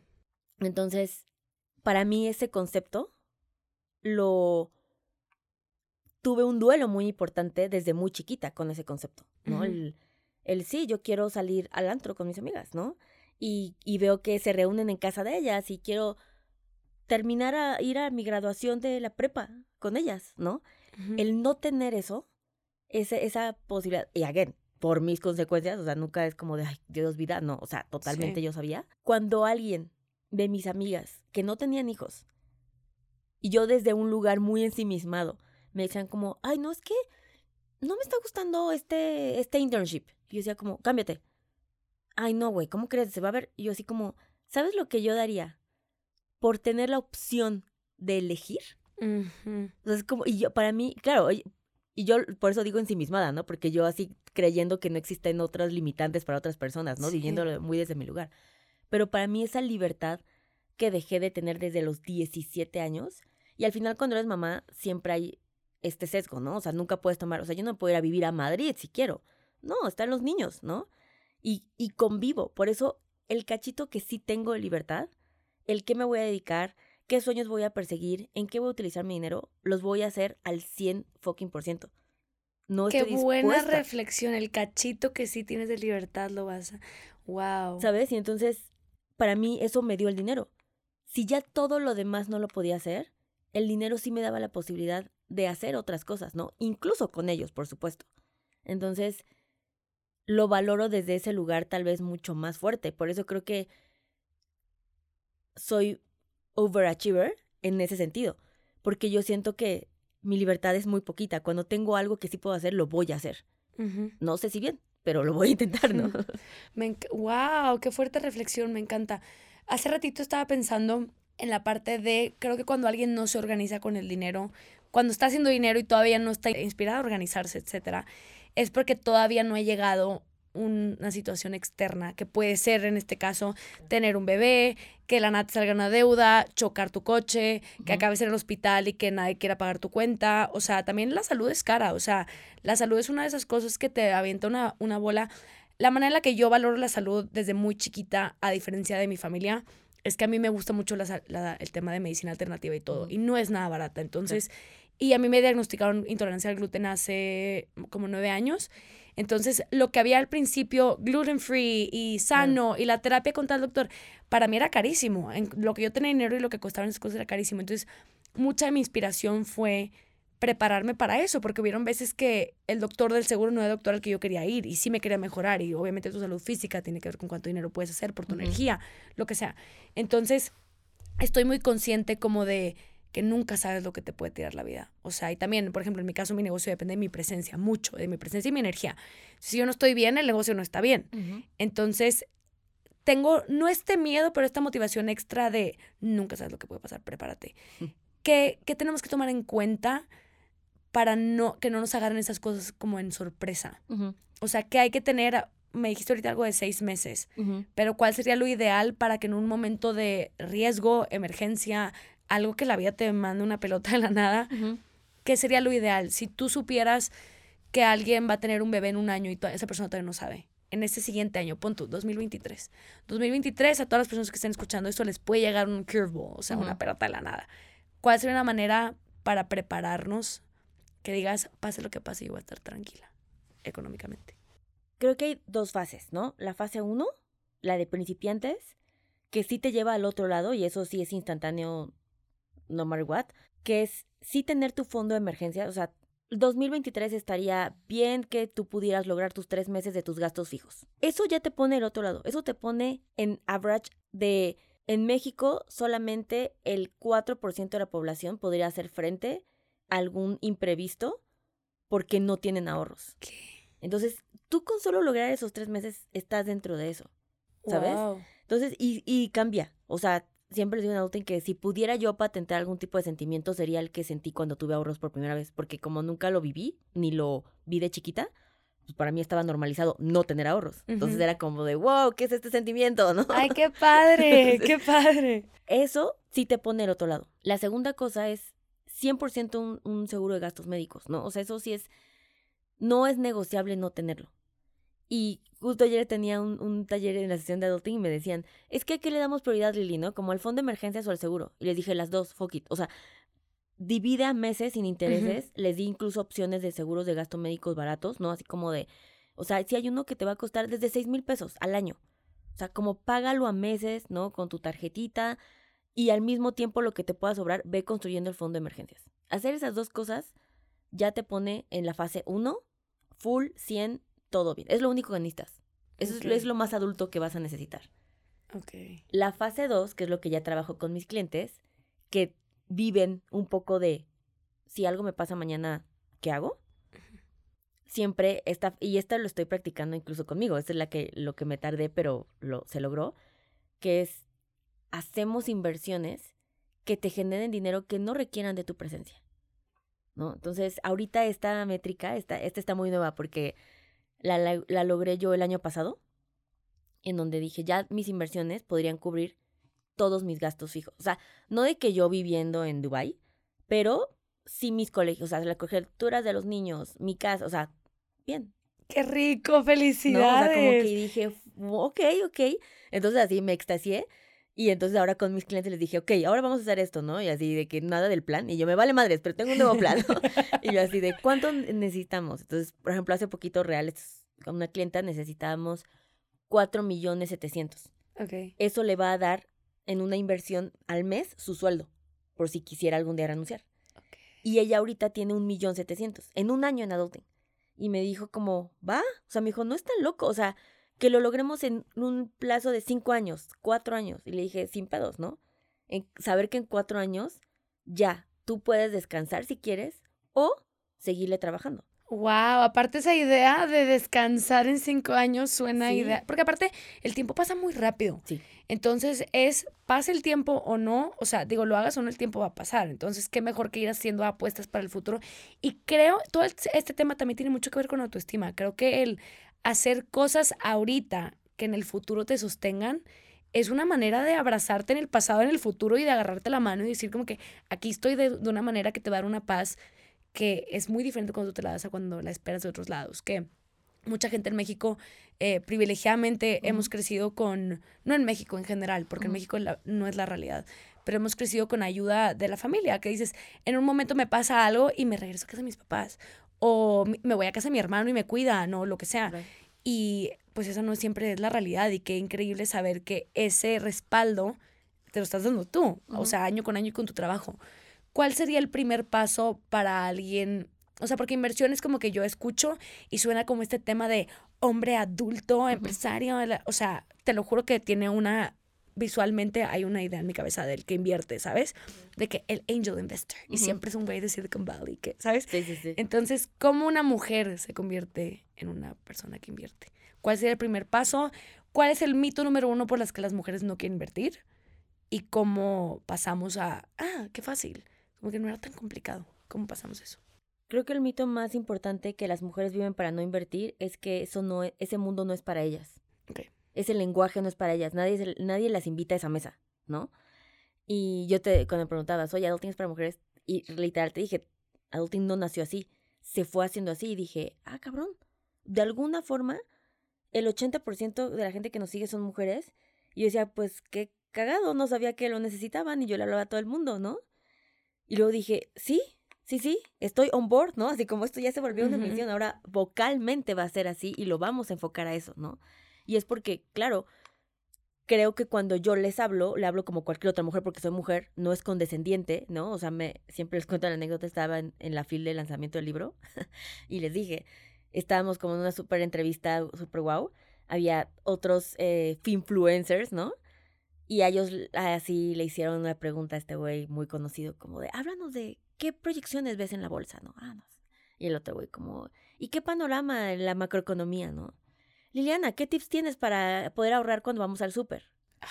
Entonces, para mí ese concepto lo tuve un duelo muy importante desde muy chiquita con ese concepto, ¿no? el, el, sí, yo quiero salir al antro con mis amigas, ¿no? Y, y veo que se reúnen en casa de ellas y quiero terminar a ir a mi graduación de la prepa con ellas, ¿no? El no tener eso, ese, esa posibilidad, y again, por mis consecuencias, o sea, nunca es como de, ay, Dios vida, no, o sea, totalmente yo sabía. Cuando alguien de mis amigas que no tenían hijos Y yo desde un lugar muy ensimismado. Me decían como, ay, no, es que no me está gustando este, este internship. Y yo decía como, cámbiate. Ay, no, güey, ¿cómo crees? Se va a ver. Y yo así como, ¿sabes lo que yo daría? Por tener la opción de elegir. Entonces, como, y yo, para mí, claro, y yo por eso digo ensimismada, ¿no? Porque yo así creyendo que no existen otras limitantes para otras personas, ¿no? Viviéndolo muy desde mi lugar. Pero para mí esa libertad que dejé de tener desde los 17 años, y al final cuando eres mamá siempre hay este sesgo, ¿no? O sea, nunca puedes tomar, o sea, yo no puedo ir a vivir a Madrid si quiero. No, están los niños, ¿no? Y, y convivo. Por eso el cachito que sí tengo de libertad, el que me voy a dedicar, qué sueños voy a perseguir, en qué voy a utilizar mi dinero, los voy a hacer al 100 fucking por ciento. No Qué buena reflexión, el cachito que sí tienes de libertad lo vas a... Wow. ¿Sabes? Y entonces, para mí eso me dio el dinero. Si ya todo lo demás no lo podía hacer, el dinero sí me daba la posibilidad de hacer otras cosas, ¿no? Incluso con ellos, por supuesto. Entonces, lo valoro desde ese lugar tal vez mucho más fuerte. Por eso creo que soy overachiever en ese sentido, porque yo siento que mi libertad es muy poquita. Cuando tengo algo que sí puedo hacer, lo voy a hacer. No sé si bien, pero lo voy a intentar, ¿no? wow, qué fuerte reflexión, me encanta. Hace ratito estaba pensando en la parte de, creo que cuando alguien no se organiza con el dinero, cuando está haciendo dinero y todavía no está inspirado a organizarse, etcétera, es porque todavía no ha llegado una situación externa, que puede ser en este caso tener un bebé, que la nata salga una deuda, chocar tu coche, que acabes en el hospital y que nadie quiera pagar tu cuenta. O sea, también la salud es cara. O sea, la salud es una de esas cosas que te avienta una, una bola. La manera en la que yo valoro la salud desde muy chiquita, a diferencia de mi familia, es que a mí me gusta mucho el tema de medicina alternativa y todo. Y no es nada barata. Entonces, y a mí me diagnosticaron intolerancia al gluten hace como nueve años. Entonces, lo que había al principio, gluten free y sano, y la terapia con tal doctor, para mí era carísimo. En lo que yo tenía dinero y lo que costaban esas cosas era carísimo. Entonces, mucha de mi inspiración fue prepararme para eso, porque hubieron veces que el doctor del seguro no era el doctor al que yo quería ir y sí me quería mejorar y obviamente tu salud física tiene que ver con cuánto dinero puedes hacer por tu energía, lo que sea. Entonces, estoy muy consciente como de que nunca sabes lo que te puede tirar la vida. O sea, y también, por ejemplo, en mi caso mi negocio depende de mi presencia, mucho, de mi presencia y mi energía. Si yo no estoy bien, el negocio no está bien. Entonces, tengo no este miedo, pero esta motivación extra de nunca sabes lo que puede pasar, prepárate. ¿Qué, tenemos que tomar en cuenta para no, que no nos agarren esas cosas como en sorpresa? O sea, que hay que tener, me dijiste ahorita algo de seis meses, pero ¿cuál sería lo ideal para que en un momento de riesgo, emergencia, algo que la vida te mande una pelota de la nada, ¿qué sería lo ideal? Si tú supieras que alguien va a tener un bebé en un año y esa persona todavía no sabe. En este siguiente año, pon tú, 2023. 2023, a todas las personas que estén escuchando esto les puede llegar un curveball, o sea, una pelota de la nada. ¿Cuál sería una manera para prepararnos que digas, pase lo que pase, yo voy a estar tranquila económicamente? Creo que hay dos fases, ¿no? La fase uno, la de principiantes, que sí te lleva al otro lado y eso sí es instantáneo no matter what, que es sí tener tu fondo de emergencia, o sea, 2023 estaría bien que tú pudieras lograr tus tres meses de tus gastos fijos. Eso ya te pone el otro lado, eso te pone en average de, en México solamente el 4% de la población podría hacer frente a algún imprevisto porque no tienen ahorros. Entonces, tú con solo lograr esos tres meses estás dentro de eso, ¿sabes? Entonces, y, y cambia, o sea, siempre les digo una en que si pudiera yo patentar algún tipo de sentimiento sería el que sentí cuando tuve ahorros por primera vez, porque como nunca lo viví, ni lo vi de chiquita, pues para mí estaba normalizado no tener ahorros. Entonces era como de, wow, ¿qué es este sentimiento? ¿no? Ay, qué padre, qué padre. Eso sí te pone el otro lado. La segunda cosa es 100% un, un seguro de gastos médicos, ¿no? O sea, eso sí es, no es negociable no tenerlo. Y justo ayer tenía un, taller en la sesión de adulting y me decían, es que ¿a qué le damos prioridad, Lili, no? Como al fondo de emergencias o al seguro. Y les dije las dos, fuck it. O sea, divide a meses sin intereses. Les di incluso opciones de seguros de gasto médicos baratos, ¿no? Así como de, o sea, si hay uno que te va a costar desde seis mil pesos al año. O sea, como págalo a meses, ¿no? Con tu tarjetita y al mismo tiempo lo que te pueda sobrar, ve construyendo el fondo de emergencias. Hacer esas dos cosas ya te pone en la fase 1, full, 100, todo bien. Es lo único que necesitas. Eso es, lo más adulto que vas a necesitar. Okay. La fase 2, que es lo que ya trabajo con mis clientes, que viven un poco de si algo me pasa mañana, ¿qué hago? Siempre está, y esta lo estoy practicando incluso conmigo, esta es la que, lo que me tardé, pero lo, se logró, que es, hacemos inversiones que te generen dinero que no requieran de tu presencia. ¿No? Entonces, ahorita esta métrica, esta, esta está muy nueva porque la, la, la logré yo el año pasado, en donde dije, ya mis inversiones podrían cubrir todos mis gastos fijos. O sea, no de que yo viviendo en Dubai, pero sí mis colegios, o sea, las coberturas de los niños, mi casa, o sea, bien. ¡Qué rico! ¡Felicidades! ¿No? O sea, como que dije, ok, ok. Entonces así me extasié. Y entonces ahora con mis clientes les dije, ok, ahora vamos a hacer esto, ¿no? Y así de que nada del plan. Y yo, me vale madres, pero tengo un nuevo plan. ¿no? y yo así de, ¿cuánto necesitamos? Entonces, por ejemplo, hace poquito reales, con una clienta necesitábamos 4 millones 700. Ok. Eso le va a dar en una inversión al mes su sueldo, por si quisiera algún día renunciar. ok. Y ella ahorita tiene un millón setecientos, en un año en adulting. Y me dijo como, va, o sea, me dijo, no es tan loco, o sea, que lo logremos en un plazo de cinco años, cuatro años. Y le dije, sin pedos, ¿no? En saber que en cuatro años ya tú puedes descansar si quieres o seguirle trabajando. Wow, aparte esa idea de descansar en cinco años suena Sí. idea. Porque aparte el tiempo pasa muy rápido. Sí. Entonces es, pase el tiempo o no, o sea, digo, lo hagas o no, el tiempo va a pasar. Entonces, qué mejor que ir haciendo apuestas para el futuro. Y creo, todo este tema también tiene mucho que ver con autoestima. Creo que el hacer cosas ahorita que en el futuro te sostengan es una manera de abrazarte en el pasado, en el futuro y de agarrarte la mano y decir como que aquí estoy de, de una manera que te va a dar una paz que es muy diferente cuando tú te la das a cuando la esperas de otros lados. Que mucha gente en México, eh, privilegiadamente, hemos crecido con, no en México en general, porque en. México la- no es la realidad, pero hemos crecido con ayuda de la familia, que dices, en un momento me pasa algo y me regreso a casa de mis papás, o me voy a casa de mi hermano y me cuidan, o lo que sea. Y pues esa no siempre es la realidad y qué increíble saber que ese respaldo te lo estás dando tú, o sea, año con año y con tu trabajo. ¿Cuál sería el primer paso para alguien? O sea, porque inversión es como que yo escucho y suena como este tema de hombre adulto, empresario, o sea, te lo juro que tiene una, visualmente hay una idea en mi cabeza del que invierte, ¿sabes? De que el angel investor, y siempre es un güey de Silicon Valley, que, ¿sabes? Sí, sí, sí. Entonces, ¿cómo una mujer se convierte en una persona que invierte? ¿Cuál sería el primer paso? ¿Cuál es el mito número uno por las que las mujeres no quieren invertir? ¿Y cómo pasamos a, ah, qué fácil? Como que no era tan complicado. ¿Cómo pasamos eso? Creo que el mito más importante que las mujeres viven para no invertir es que eso no ese mundo no es para ellas. Ok. Ese lenguaje no es para ellas. Nadie, nadie las invita a esa mesa, ¿no? Y yo te, cuando me preguntabas, oye, adulting es para mujeres, y literal te dije, adulting no nació así, se fue haciendo así, y dije, ah, cabrón, de alguna forma, el 80% de la gente que nos sigue son mujeres, y yo decía, pues qué cagado, no sabía que lo necesitaban, y yo le hablaba a todo el mundo, ¿no? Y luego dije, sí, sí, sí, estoy on board, ¿no? Así como esto ya se volvió una misión, ahora vocalmente va a ser así y lo vamos a enfocar a eso, ¿no? Y es porque, claro, creo que cuando yo les hablo, le hablo como cualquier otra mujer porque soy mujer, no es condescendiente, ¿no? O sea, me, siempre les cuento la anécdota, estaba en, la fila de lanzamiento del libro y les dije, estábamos como en una súper entrevista, súper guau, había otros eh, influencers, ¿no? Y a ellos así le hicieron una pregunta a este güey muy conocido, como de, háblanos de qué proyecciones ves en la bolsa, ¿no? Ah, no. Y el otro güey como, ¿y qué panorama en la macroeconomía, no? Liliana, ¿qué tips tienes para poder ahorrar cuando vamos al súper?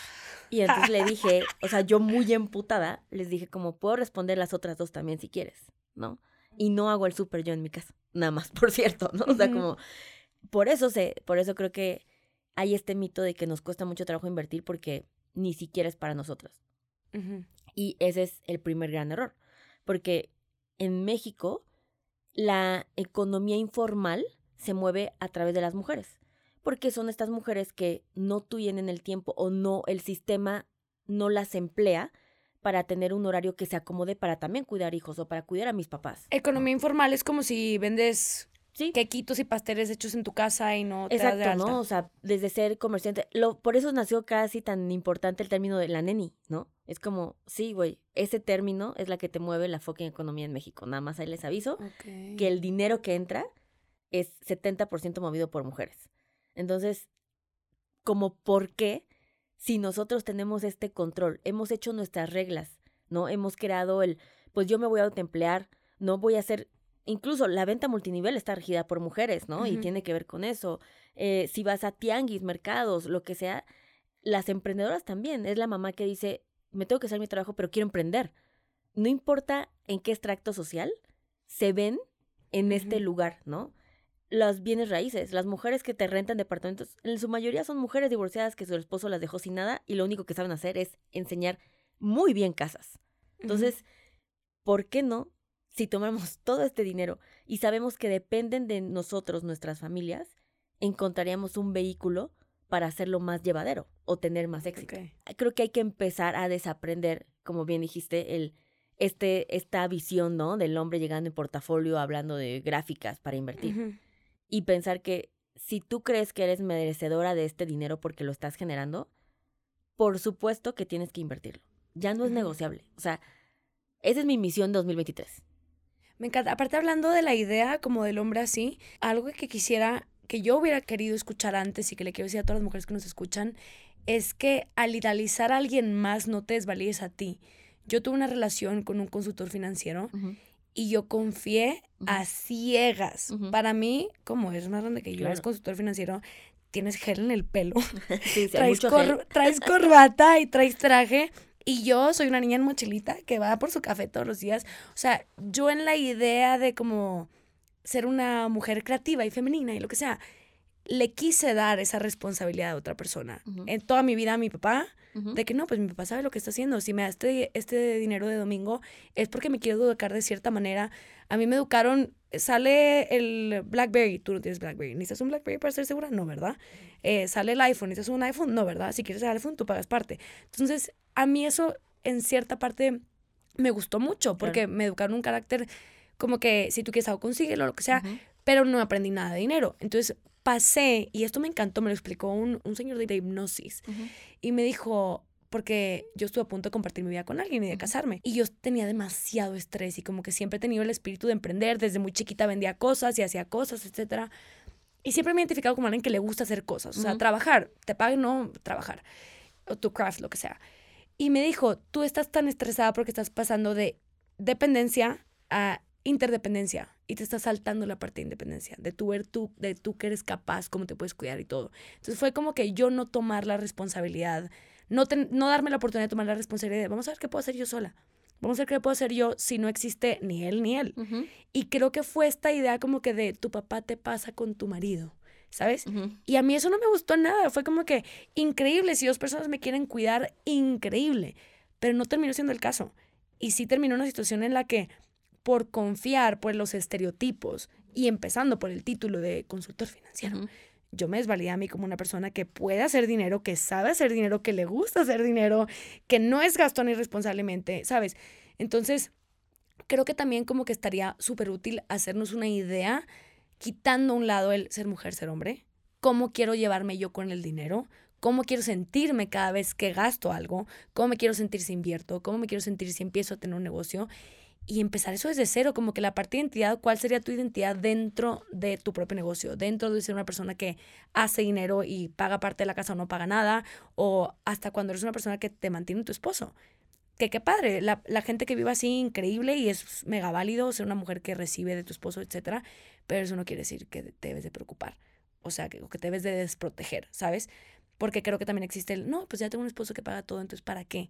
Y entonces le dije, o sea, yo muy emputada, les dije como, puedo responder las otras dos también si quieres, ¿no? Y no hago el súper yo en mi casa, nada más, por cierto, ¿no? O sea, como, por eso sé, por eso creo que hay este mito de que nos cuesta mucho trabajo invertir porque ni siquiera es para nosotros. Y ese es el primer gran error. Porque en México la economía informal se mueve a través de las mujeres. Porque son estas mujeres que no tienen el tiempo o no, el sistema no las emplea para tener un horario que se acomode para también cuidar hijos o para cuidar a mis papás. Economía informal es como si vendes Sí. quequitos y pasteles hechos en tu casa y no te das de Exacto, alta. ¿no? O sea, desde ser comerciante. Lo, por eso nació casi tan importante el término de la neni, ¿no? Es como, sí, güey, ese término es la que te mueve la fucking economía en México. Nada más ahí les aviso que el dinero que entra es 70% movido por mujeres. Entonces, como por qué, si nosotros tenemos este control, hemos hecho nuestras reglas ¿no? Hemos creado el, pues yo me voy a autoemplear, no voy a hacer, incluso la venta multinivel está regida por mujeres, ¿no? Y tiene que ver con eso. Eh, si vas a tianguis, mercados, lo que sea, las emprendedoras también. Es la mamá que dice, me tengo que hacer mi trabajo, pero quiero emprender. No importa en qué extracto social, se ven en este lugar, ¿no? Los bienes raíces, las mujeres que te rentan departamentos, en su mayoría son mujeres divorciadas que su esposo las dejó sin nada y lo único que saben hacer es enseñar muy bien casas. Entonces, ¿por qué no? Si tomamos todo este dinero y sabemos que dependen de nosotros, nuestras familias, encontraríamos un vehículo para hacerlo más llevadero o tener más éxito. Creo que hay que empezar a desaprender, como bien dijiste, el este esta visión, ¿no? Del hombre llegando en portafolio hablando de gráficas para invertir. Y pensar que si tú crees que eres merecedora de este dinero porque lo estás generando, por supuesto que tienes que invertirlo. Ya no es negociable. O sea, esa es mi misión 2023. Me encanta. Aparte, hablando de la idea como del hombre así, algo que quisiera, que yo hubiera querido escuchar antes y que le quiero decir a todas las mujeres que nos escuchan, es que al idealizar a alguien más no te desvalides a ti. Yo tuve una relación con un consultor financiero y yo confié a ciegas. Para mí, como eres más grande que yo, Claro. eres consultor financiero, tienes gel en el pelo, Sí, sí, traes, cor- gel. traes corbata y traes traje. Y yo soy una niña en mochilita que va por su café todos los días. O sea, yo en la idea de como ser una mujer creativa y femenina y lo que sea, le quise dar esa responsabilidad a otra persona. En toda mi vida a mi papá, De que no, pues mi papá sabe lo que está haciendo. Si me da este, este dinero de domingo es porque me quiero educar de cierta manera. A mí me educaron, sale el BlackBerry, tú no tienes BlackBerry, ¿necesitas un BlackBerry para estar segura? No, ¿verdad? Eh, sale el iPhone, ¿necesitas un iPhone? No, ¿verdad? Si quieres el iPhone, tú pagas parte. Entonces, a mí eso en cierta parte me gustó mucho porque me educaron un carácter como que si tú quieres algo, consíguelo, lo que sea pero no aprendí nada de dinero. Entonces pasé, y esto me encantó, me lo explicó un, un señor de la hipnosis, y me dijo, porque yo estuve a punto de compartir mi vida con alguien y de casarme, y yo tenía demasiado estrés y como que siempre he tenido el espíritu de emprender, desde muy chiquita vendía cosas y hacía cosas, etcétera. Y siempre me he identificado como alguien que le gusta hacer cosas, o sea, trabajar, te paguen, no trabajar, o tu craft, lo que sea. Y me dijo, tú estás tan estresada porque estás pasando de dependencia a interdependencia y te estás saltando la parte de independencia, de tú ver tú, de tú que eres capaz, cómo te puedes cuidar y todo. Entonces fue como que yo no tomar la responsabilidad, no, ten- no darme la oportunidad de tomar la responsabilidad de, vamos a ver qué puedo hacer yo sola. Vamos a ver qué puedo hacer yo si no existe ni él ni él. Y creo que fue esta idea como que de tu papá te pasa con tu marido, ¿sabes? Y a mí eso no me gustó nada. Fue como que increíble. Si dos personas me quieren cuidar, increíble. Pero no terminó siendo el caso. Y sí terminó una situación en la que, por confiar por los estereotipos y empezando por el título de consultor financiero, yo me desvalidé a mí como una persona que puede hacer dinero, que sabe hacer dinero, que le gusta hacer dinero, que no es gastón irresponsablemente, ¿sabes? Entonces, creo que también como que estaría súper útil hacernos una idea, quitando a un lado el ser mujer, ser hombre, cómo quiero llevarme yo con el dinero, cómo quiero sentirme cada vez que gasto algo, cómo me quiero sentir si invierto, cómo me quiero sentir si empiezo a tener un negocio y empezar eso desde cero, como que la parte de identidad, cuál sería tu identidad dentro de tu propio negocio, dentro de ser una persona que hace dinero y paga parte de la casa o no paga nada, o hasta cuando eres una persona que te mantiene tu esposo. Que qué padre, la, la gente que vive así, increíble y es mega válido ser una mujer que recibe de tu esposo, etcétera, pero eso no quiere decir que te debes de preocupar, o sea, que, que te debes de desproteger, ¿sabes? Porque creo que también existe el, no, pues ya tengo un esposo que paga todo, entonces ¿para qué?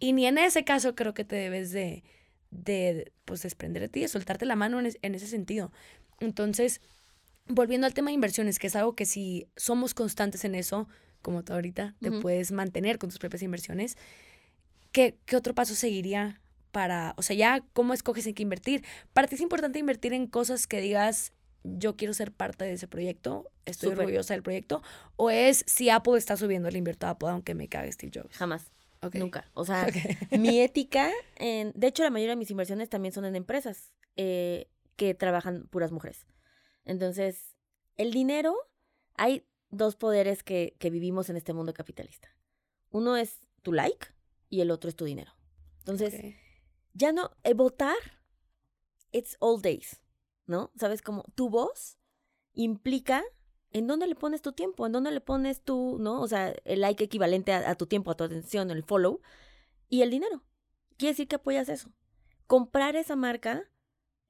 Y ni en ese caso creo que te debes de, de pues desprender de ti, de soltarte la mano en, es- en ese sentido. Entonces, volviendo al tema de inversiones, que es algo que si somos constantes en eso, como tú ahorita, te puedes mantener con tus propias inversiones, ¿qué, ¿qué otro paso seguiría para, o sea, ya cómo escoges en qué invertir? Para ti es importante invertir en cosas que digas, yo quiero ser parte de ese proyecto, estoy Súper. orgullosa del proyecto, o es si Apple está subiendo, le invierto a Apple aunque me cague Steve Jobs. Jamás. Nunca. O sea, mi ética, en, de hecho la mayoría de mis inversiones también son en empresas eh, que trabajan puras mujeres. Entonces, el dinero, hay dos poderes que, que vivimos en este mundo capitalista. Uno es tu like y el otro es tu dinero. Entonces, ya no, eh, votar, it's all days, ¿no? ¿Sabes? Como tu voz implica en dónde le pones tu tiempo, en dónde le pones tu, ¿no? O sea, el like equivalente a, tu tiempo, a tu atención, el follow, y el dinero. quiere decir que apoyas eso. Comprar esa marca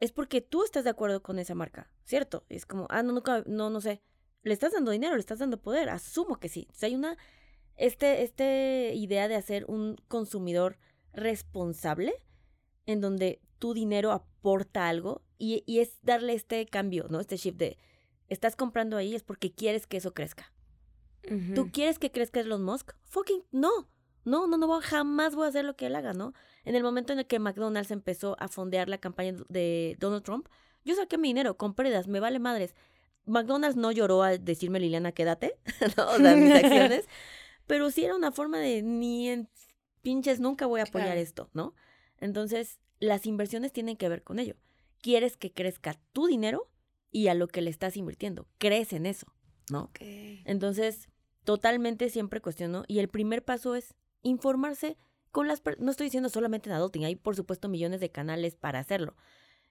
es porque tú estás de acuerdo con esa marca, ¿cierto? Es como, ah, no, nunca, no, no sé. ¿Le estás dando dinero? ¿Le estás dando poder? Asumo que sí. O sea, hay una, este, este idea de hacer un consumidor responsable en donde tu dinero aporta algo y, y es darle este cambio, ¿no? Este shift de, estás comprando ahí es porque quieres que eso crezca. ¿Tú quieres que crezca Elon Musk? Fucking no. No, no, no, jamás voy a hacer lo que él haga, ¿no? En el momento en el que McDonald's empezó a fondear la campaña de Donald Trump, yo saqué mi dinero con pérdidas, me vale madres. McDonald's no lloró a decirme, Liliana, quédate, ¿no? O sea, mis acciones. pero sí era una forma de ni en pinches nunca voy a apoyar esto, ¿no? Entonces, las inversiones tienen que ver con ello. Quieres que crezca tu dinero y a lo que le estás invirtiendo. Crees en eso, ¿no? Entonces, totalmente siempre cuestiono. Y el primer paso es informarse con las... No estoy diciendo solamente en adulting, hay por supuesto millones de canales para hacerlo.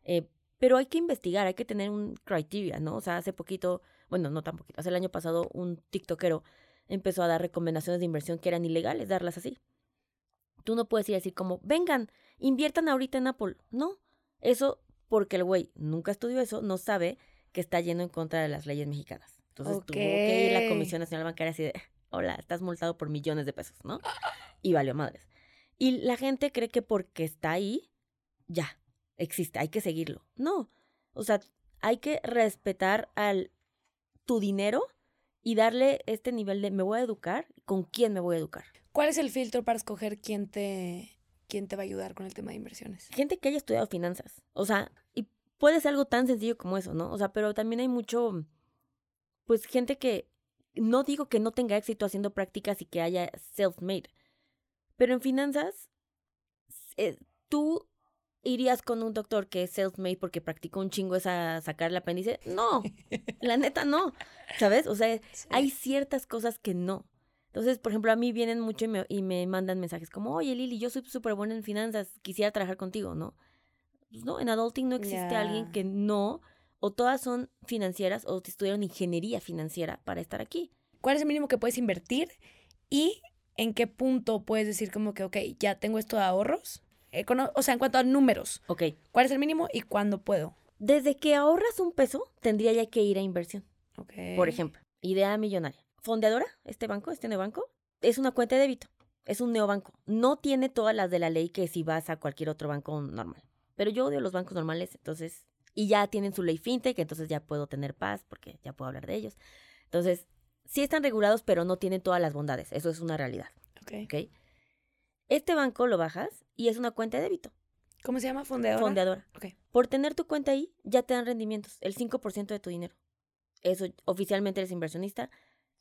Eh, pero hay que investigar, hay que tener un criteria, ¿no? O sea, hace poquito, bueno, no tan poquito, hace el año pasado un TikTokero empezó a dar recomendaciones de inversión que eran ilegales, darlas así. Tú no puedes ir así como, vengan, inviertan ahorita en Apple. No, eso porque el güey nunca estudió eso, no sabe que está yendo en contra de las leyes mexicanas. Entonces tuvo que ir la Comisión Nacional Bancaria así de, hola, estás multado por millones de pesos, ¿no? Y valió madres. Y la gente cree que porque está ahí, ya, existe, hay que seguirlo. No, o sea, hay que respetar al tu dinero y darle este nivel de me voy a educar, con quién me voy a educar. ¿Cuál es el filtro para escoger quién te, quién te va a ayudar con el tema de inversiones? Gente que haya estudiado finanzas. O sea, puede ser algo tan sencillo como eso, ¿no? O sea, pero también hay mucho, pues gente que, no digo que no tenga éxito haciendo prácticas y que haya self-made, pero en finanzas, eh, tú irías con un doctor que es self-made porque practicó un chingo esa sacar el apéndice. No, la neta no, ¿sabes? O sea, hay ciertas cosas que no. Entonces, por ejemplo, a mí vienen mucho y me, y me mandan mensajes como, oye Lili, yo soy súper buena en finanzas, quisiera trabajar contigo, ¿no? Pues no, en adulting no existe alguien que no, o todas son financieras o estudiaron ingeniería financiera para estar aquí. ¿Cuál es el mínimo que puedes invertir y en qué punto puedes decir como que, ok, ya tengo esto de ahorros? o sea, en cuanto a números. Ok. ¿Cuál es el mínimo y cuándo puedo? Desde que ahorras un peso, tendría ya que ir a inversión. Ok. Por ejemplo, idea millonaria. Fondeadora, este banco, este neobanco, es una cuenta de débito. Es un neobanco. No tiene todas las de la ley que si vas a cualquier otro banco normal. Pero yo odio los bancos normales, entonces. Y ya tienen su ley fintech, entonces ya puedo tener paz porque ya puedo hablar de ellos. Entonces, sí están regulados, pero no tienen todas las bondades. Eso es una realidad. Ok. ¿okay? Este banco lo bajas y es una cuenta de débito. ¿Cómo se llama? Fondeadora. Fondeadora. Okay. Por tener tu cuenta ahí, ya te dan rendimientos, el 5% de tu dinero. Eso, oficialmente eres inversionista.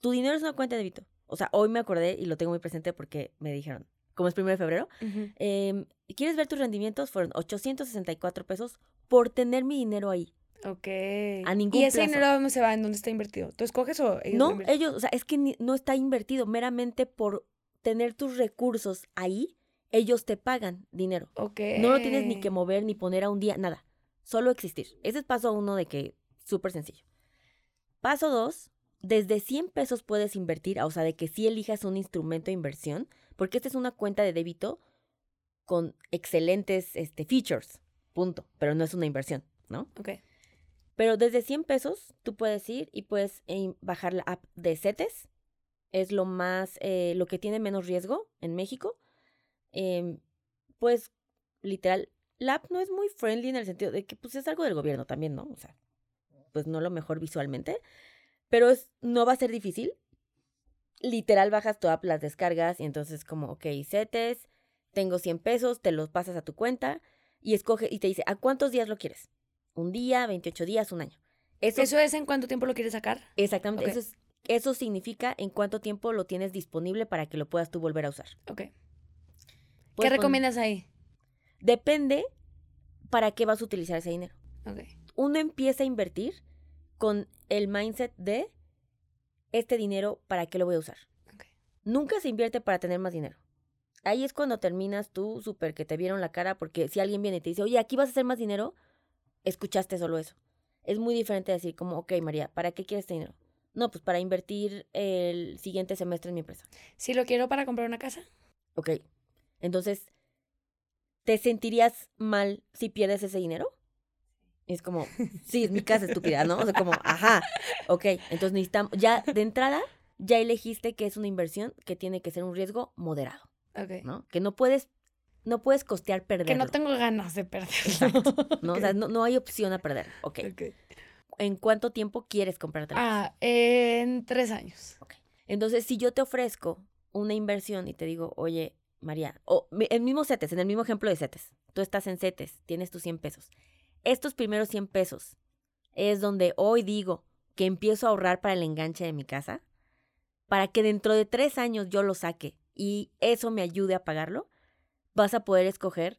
Tu dinero es una cuenta de débito. O sea, hoy me acordé y lo tengo muy presente porque me dijeron, como es primero de febrero, em, ¿quieres ver tus rendimientos? Fueron 864 pesos por tener mi dinero ahí. Ok. A ningún ¿Y ese dinero dónde se va? ¿En dónde está invertido? ¿Tú escoges o ellos No, ellos, o sea, es que no está invertido meramente por tener tus recursos ahí, ellos te pagan dinero. Ok. No lo tienes ni que mover ni poner a un día, nada. Solo existir. Ese es paso uno de que súper sencillo. Paso dos, desde 100 pesos puedes invertir, o sea, de que si elijas un instrumento de inversión, porque esta es una cuenta de débito con excelentes este, features, punto, pero no es una inversión, ¿no? Ok. Pero desde 100 pesos tú puedes ir y puedes eh, bajar la app de CETES, es lo más, eh, lo que tiene menos riesgo en México. Em, pues, literal, la app no es muy friendly en el sentido de que, pues, es algo del gobierno también, ¿no? O sea, pues no lo mejor visualmente, pero es, no va a ser difícil. Literal, bajas tu app, las descargas y entonces como, ok, setes, tengo 100 pesos, te los pasas a tu cuenta y escoge y te dice, ¿a cuántos días lo quieres? Un día, 28 días, un año. Eso, ¿Eso es en cuánto tiempo lo quieres sacar? Exactamente, eso es eso significa en cuánto tiempo lo tienes disponible para que lo puedas tú volver a usar. Ok. ¿Qué recomiendas ahí? Depende para qué vas a utilizar ese dinero. Ok. Uno empieza a invertir con el mindset de este dinero, ¿para qué lo voy a usar? Okay. Nunca se invierte para tener más dinero. Ahí es cuando terminas tú súper que te vieron la cara porque si alguien viene y te dice, oye, aquí vas a hacer más dinero, escuchaste solo eso. Es muy diferente decir como, ok, María, ¿para qué quieres este dinero? No, pues para invertir el siguiente semestre en mi empresa. Si lo quiero para comprar una casa. Ok. Entonces, ¿te sentirías mal si pierdes ese dinero? Y es como, sí, es mi casa estúpida, ¿no? O sea, como, ajá, ok, entonces necesitamos, ya de entrada, ya elegiste que es una inversión que tiene que ser un riesgo moderado, Ok. ¿no? Que no puedes, no puedes costear perderlo. Que no tengo ganas de perder. Exacto, ¿no? O sea, Ok. no, no hay opción a perder, ok. Ok. ¿En cuánto tiempo quieres comprarte? Ah, en tres años. Entonces, si yo te ofrezco una inversión y te digo, oye, María, o mi- el mismo CETES, en el mismo ejemplo de CETES, tú estás en CETES, tienes tus 100 pesos. Estos primeros 100 pesos es donde hoy digo que empiezo a ahorrar para el enganche de mi casa, para que dentro de tres años yo lo saque y eso me ayude a pagarlo, vas a poder escoger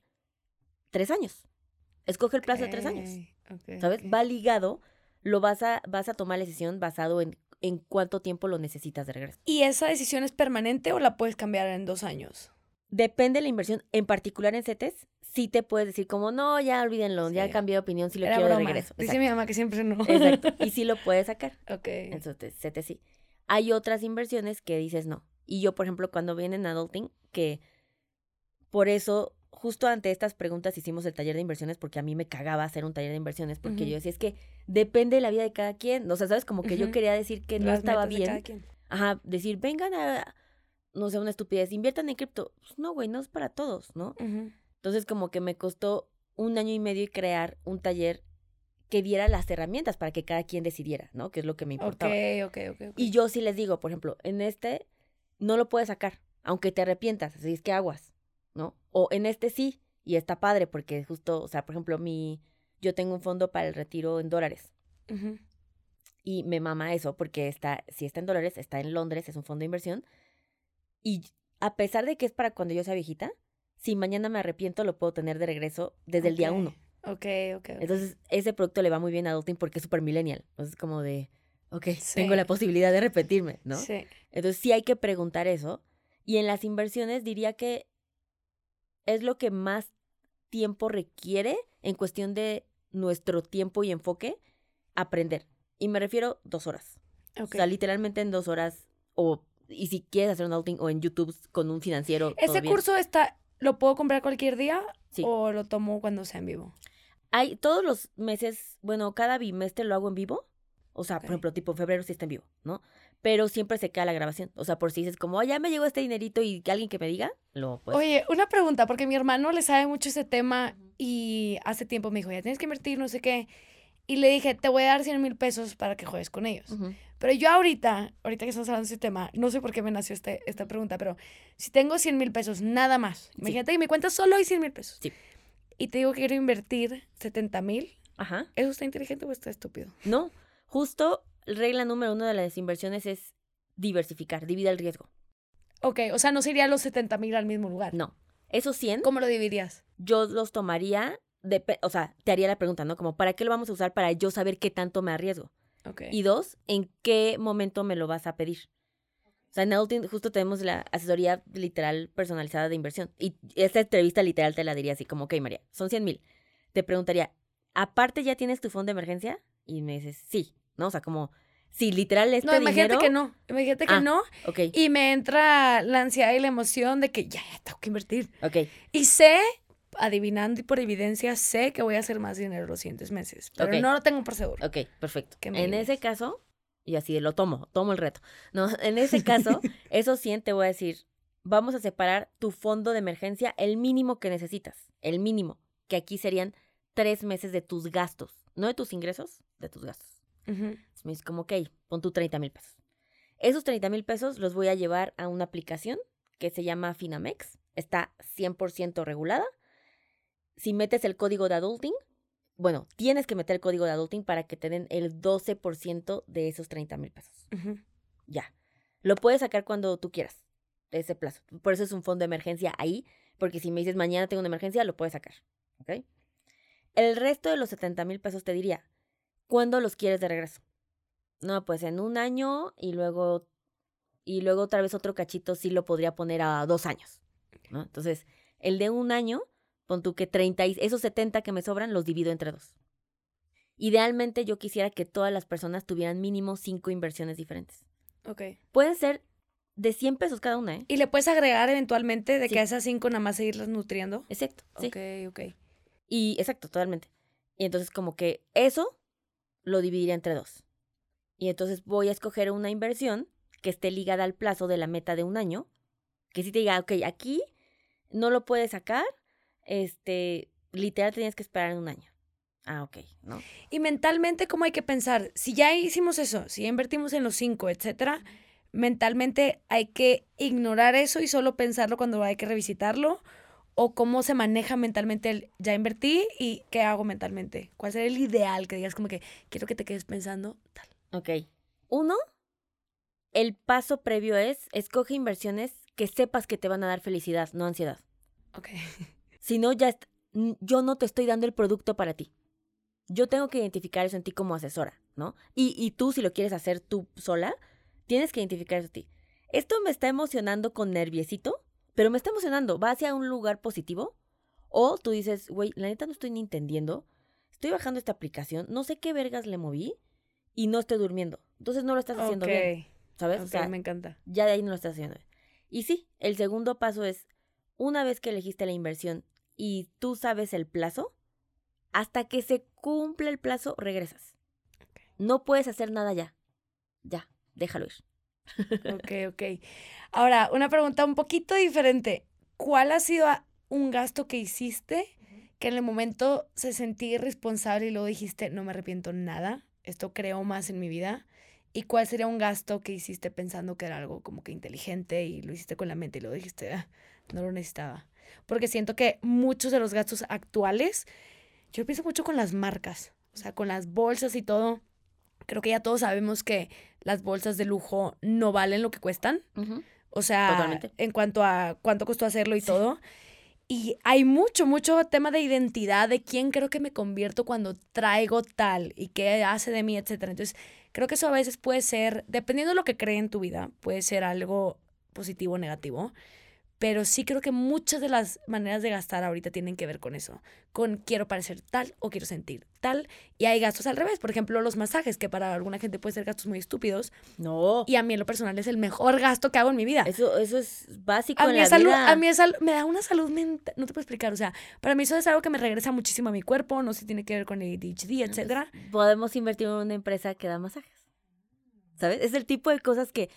tres años. Escoge el plazo de tres años. ¿Sabes? Va ligado, lo vas a, vas a tomar la decisión basado en, en cuánto tiempo lo necesitas de regreso. ¿Y esa decisión es permanente o la puedes cambiar en dos años? Depende de la inversión, en particular en CETES, sí te puedes decir como, no, ya olvídenlo, ya cambié de opinión, si lo Era quiero de broma. regreso. Dice mi mamá que siempre no. Exacto. Y sí lo puedes sacar. ok. Entonces, CETES sí. Hay otras inversiones que dices no. Y yo, por ejemplo, cuando viene en Adulting, que por eso, justo ante estas preguntas hicimos el taller de inversiones, porque a mí me cagaba hacer un taller de inversiones, porque yo decía, es que depende de la vida de cada quien. O sea, ¿sabes? Como que yo quería decir que no estaba metas de bien. cada quien. Ajá, decir, vengan a, no sé, una estupidez, inviertan en cripto. Pues no, güey, no es para todos, ¿no? Entonces como que me costó un año y medio y crear un taller que diera las herramientas para que cada quien decidiera, ¿no? Que es lo que me importaba. ok, ok. ok. Y yo sí les digo, por ejemplo, en este no lo puedes sacar, aunque te arrepientas, así es que aguas, ¿no? O en este sí, y está padre porque justo, o sea, por ejemplo, mi, yo tengo un fondo para el retiro en dólares. Y me mama eso porque está, si está en dólares, está en Londres, es un fondo de inversión. Y a pesar de que es para cuando yo sea viejita, si mañana me arrepiento, lo puedo tener de regreso desde el día uno. Ok, ok. Entonces, ese producto le va muy bien a Adulting porque es super millennial. Entonces, es como de, ok, Sí. tengo la posibilidad de repetirme, ¿no? Sí. Entonces, sí hay que preguntar eso. Y en las inversiones diría que es lo que más tiempo requiere en cuestión de nuestro tiempo y enfoque aprender. Y me refiero dos horas. O sea, literalmente en dos horas o y si quieres hacer un outing o en YouTube con un financiero. ¿Ese curso está, lo puedo comprar cualquier día Sí. o lo tomo cuando sea en vivo? Hay todos los meses, bueno, cada bimestre lo hago en vivo. O sea, por ejemplo, tipo en febrero sí está en vivo, ¿no? Pero siempre se queda la grabación. O sea, por si dices como, "Ah, ya me llegó este dinerito y alguien que me diga, lo puedes. Oye, una pregunta, porque mi hermano le sabe mucho ese tema y hace tiempo me dijo, ya tienes que invertir, no sé qué. Y le dije, te voy a dar 100 mil pesos para que juegues con ellos. Pero yo ahorita, ahorita que estamos hablando de ese tema, no sé por qué me nació este, esta pregunta, pero si tengo 100 mil pesos, nada más. Imagínate que mi cuenta solo hay 100 mil pesos. Sí. Y te digo que quiero invertir 70 mil. Ajá. ¿Eso está inteligente o está estúpido? No, justo regla número uno de las inversiones es diversificar, divide el riesgo. Ok, o sea, no sería los 70 mil al mismo lugar. No. Esos 100 ¿Cómo lo dividirías? yo los tomaría, o sea, te haría la pregunta, ¿no? Como, ¿para qué lo vamos a usar para yo saber qué tanto me arriesgo? Ok. Y dos, ¿en qué momento me lo vas a pedir? O sea, en Adulting justo tenemos la asesoría literal personalizada de inversión. Y esta entrevista literal te la diría así, como, ok, María, son 100 mil. Te preguntaría, ¿aparte ya tienes tu fondo de emergencia? Y me dices, sí, ¿no? O sea, como, si literal este no, imagínate dinero... que no. Imagínate que Ah. no. Ok, Y me entra la ansiedad y la emoción de que ya, ya tengo que invertir. ok, Y sé, adivinando y por evidencia, sé que voy a hacer más dinero los siguientes meses. Pero no lo tengo por seguro. ok, perfecto. ¿Qué me En ese caso, y así lo tomo, tomo el reto. No, en ese caso, esos 100 te voy a decir, vamos a separar tu fondo de emergencia, el mínimo que necesitas, el mínimo, que aquí serían tres meses de tus gastos, no de tus ingresos, de tus gastos. Ujú. Entonces me dices como, ok, pon tu 30 mil pesos. Esos 30 mil pesos los voy a llevar a una aplicación que se llama Finamex, está 100% regulada. Si metes el código de adulting, bueno, tienes que meter el código de adulting para que te den el 12% de esos 30 mil pesos. Ya. Lo puedes sacar cuando tú quieras, de ese plazo. Por eso es un fondo de emergencia ahí, porque si me dices mañana tengo una emergencia, lo puedes sacar. ¿Ok? El resto de los 70 mil pesos te diría, ¿cuándo los quieres de regreso? No, pues en un año y luego, y luego otra vez otro cachito sí lo podría poner a dos años. ¿no? Entonces, el de un año, pon tú que 30, y esos 70 que me sobran los divido entre dos. Idealmente yo quisiera que todas las personas tuvieran mínimo cinco inversiones diferentes. Ok. Pueden ser de 100 pesos cada una, ¿eh? Y le puedes agregar eventualmente de Sí. que a esas cinco nada más seguirlas nutriendo. Exacto, sí. Ok, ok. Y exacto, totalmente. Y entonces como que eso lo dividiría entre dos. Y entonces voy a escoger una inversión que esté ligada al plazo de la meta de un año, que sí te diga, ok, aquí no lo puedes sacar, este, literal tenías que esperar un año. Ah, ok, ¿no? Y mentalmente, ¿cómo hay que pensar? Si ya hicimos eso, si ya invertimos en los cinco, etcétera, mentalmente hay que ignorar eso y solo pensarlo cuando hay que revisitarlo. O cómo se maneja mentalmente el ya invertí y qué hago mentalmente. ¿Cuál sería el ideal que digas como que quiero que te quedes pensando tal? Ok. Uno, el paso previo es, escoge inversiones que sepas que te van a dar felicidad, no ansiedad. Ok. Si no, ya yo no te estoy dando el producto para ti. Yo tengo que identificar eso en ti como asesora, ¿no? Y, y tú, si lo quieres hacer tú sola, tienes que identificar eso en ti. Esto me está emocionando con nerviecito, pero me está emocionando. ¿Va hacia un lugar positivo? O tú dices, güey, la neta no estoy ni entendiendo. Estoy bajando esta aplicación, no sé qué vergas le moví y no estoy durmiendo. Entonces no lo estás haciendo bien, ¿sabes? O sea, me encanta. ya de ahí no lo estás haciendo bien. Y sí, el segundo paso es, una vez que elegiste la inversión y tú sabes el plazo, hasta que se cumple el plazo, regresas. No puedes hacer nada ya. Ya, déjalo ir. Ok, ok. Ahora, una pregunta un poquito diferente. ¿Cuál ha sido a- un gasto que hiciste que en el momento se sentí irresponsable y luego dijiste, no me arrepiento nada, esto creo más en mi vida? ¿Y cuál sería un gasto que hiciste pensando que era algo como que inteligente y lo hiciste con la mente y luego dijiste, "Ah, no lo necesitaba? Porque siento que muchos de los gastos actuales, yo pienso mucho con las marcas, o sea, con las bolsas y todo. Creo que ya todos sabemos que las bolsas de lujo no valen lo que cuestan. O sea, Totalmente. en cuanto a cuánto costó hacerlo y Sí. todo. Y hay mucho, mucho tema de identidad, de quién creo que me convierto cuando traigo tal y qué hace de mí, etcétera. Entonces, creo que eso a veces puede ser, dependiendo de lo que cree en tu vida, puede ser algo positivo o negativo. Pero sí creo que muchas de las maneras de gastar ahorita tienen que ver con eso. Con quiero parecer tal o quiero sentir tal. Y hay gastos al revés. Por ejemplo, los masajes, que para alguna gente pueden ser gastos muy estúpidos. No. Y a mí en lo personal es el mejor gasto que hago en mi vida. Eso, eso es básico A en mí, la es salud, vida. a mí es sal- me da una salud mental, no te puedo explicar, o sea, para mí eso es algo que me regresa muchísimo a mi cuerpo, no sé si tiene que ver con el ADHD, etcétera. Podemos invertir en una empresa que da masajes. ¿Sabes? Es el tipo de cosas que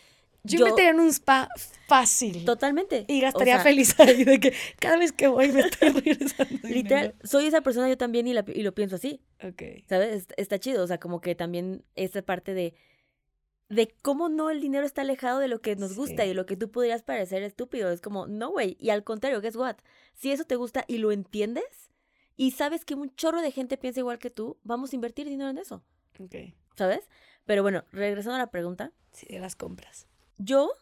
Yo, yo- invertiría en un spa fácil totalmente. y o gastaría sea, feliz ahí de que cada vez que voy me estoy regresando. Literal, soy esa persona yo también y, la- y lo pienso así. Ok. ¿Sabes? Est- Está chido, o sea, como que también esa parte de de cómo no el dinero está alejado de lo que nos gusta Sí. y lo que tú podrías parecer estúpido. Es como, no, güey. Y al contrario, guess what? Si eso te gusta y lo entiendes y sabes que un chorro de gente piensa igual que tú, vamos a invertir dinero en eso, Ok. ¿sabes? Pero bueno, regresando a la pregunta, Sí, de las compras. Yo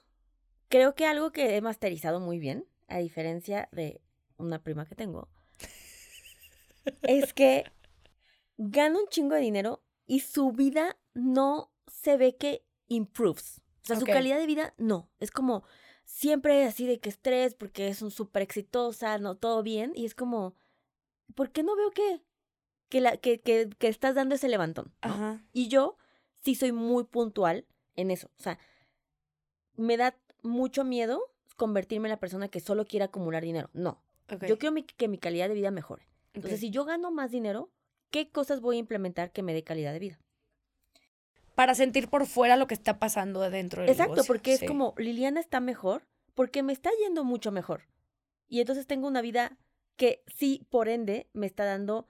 creo que algo que he masterizado muy bien, a diferencia de una prima que tengo, es que gana un chingo de dinero y su vida no se ve que improves. O sea, su calidad de vida no. Es como siempre así de que estrés porque es un súper exitosa, no, todo bien. Y es como, ¿por qué no veo que, que, la, que, que, que estás dando ese levantón? ¿no? Ajá. Y yo sí soy muy puntual en eso. O sea, me da mucho miedo convertirme en la persona que solo quiere acumular dinero. No. Yo quiero mi- que mi calidad de vida mejore. Entonces, si yo gano más dinero, ¿qué cosas voy a implementar que me dé calidad de vida? Para sentir por fuera lo que está pasando adentro del Exacto, negocio, porque es como, Liliana está mejor porque me está yendo mucho mejor. Y entonces tengo una vida que sí, por ende, me está dando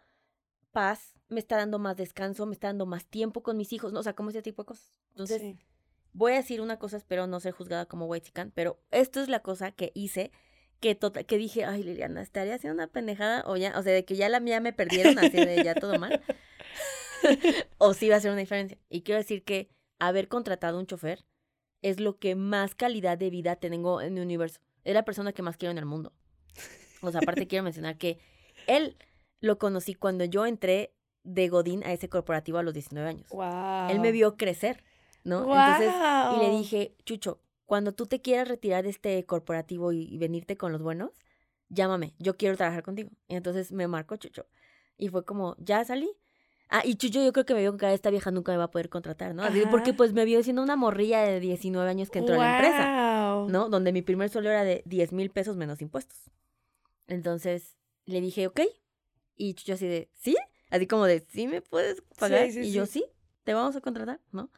paz, me está dando más descanso, me está dando más tiempo con mis hijos, ¿no? o sea, como ese tipo de cosas. Entonces, Sí. Voy a decir una cosa, espero no ser juzgada como white pero esto es la cosa que hice que tota- que dije, ay Liliana, estaría haciendo una pendejada o ya, o sea, de que ya la mía me perdieron, así de ya todo mal. o sí va a ser una diferencia. Y quiero decir que haber contratado un chofer es lo que más calidad de vida tengo en mi universo. Es la persona que más quiero en el mundo. O sea, aparte quiero mencionar que él lo conocí cuando yo entré de Godín a ese corporativo a los 19 años. Wow. Él me vio crecer, ¿no? Entonces, y le dije, Chucho, cuando tú te quieras retirar de este corporativo y, y venirte con los buenos, llámame, yo quiero trabajar contigo. Y entonces me marcó Chucho. Y fue como, ya salí. Ah, y Chucho yo creo que me vio con cara, esta vieja nunca me va a poder contratar, ¿no? Así, porque pues me vio siendo una morrilla de 19 años que entró a la empresa. Wow. ¿no? Donde mi primer sueldo era de 10 mil pesos menos impuestos. Entonces le dije, ok. Y yo así de, ¿sí? Así como de, ¿sí me puedes pagar? sí, y yo, sí, te vamos a contratar, ¿no?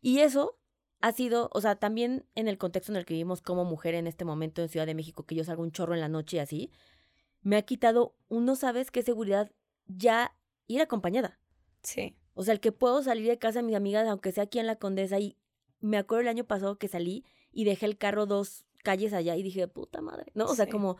Y eso ha sido, o sea, también en el contexto en el que vivimos como mujer en este momento en Ciudad de México, que yo salgo un chorro en la noche y así, me ha quitado, uno sabes qué seguridad ya ir acompañada. Sí. O sea, el que puedo salir de casa de mis amigas, aunque sea aquí en la Condesa, y me acuerdo el año pasado que salí y dejé el carro dos calles allá y dije, puta madre, ¿no? O sea, Sí. como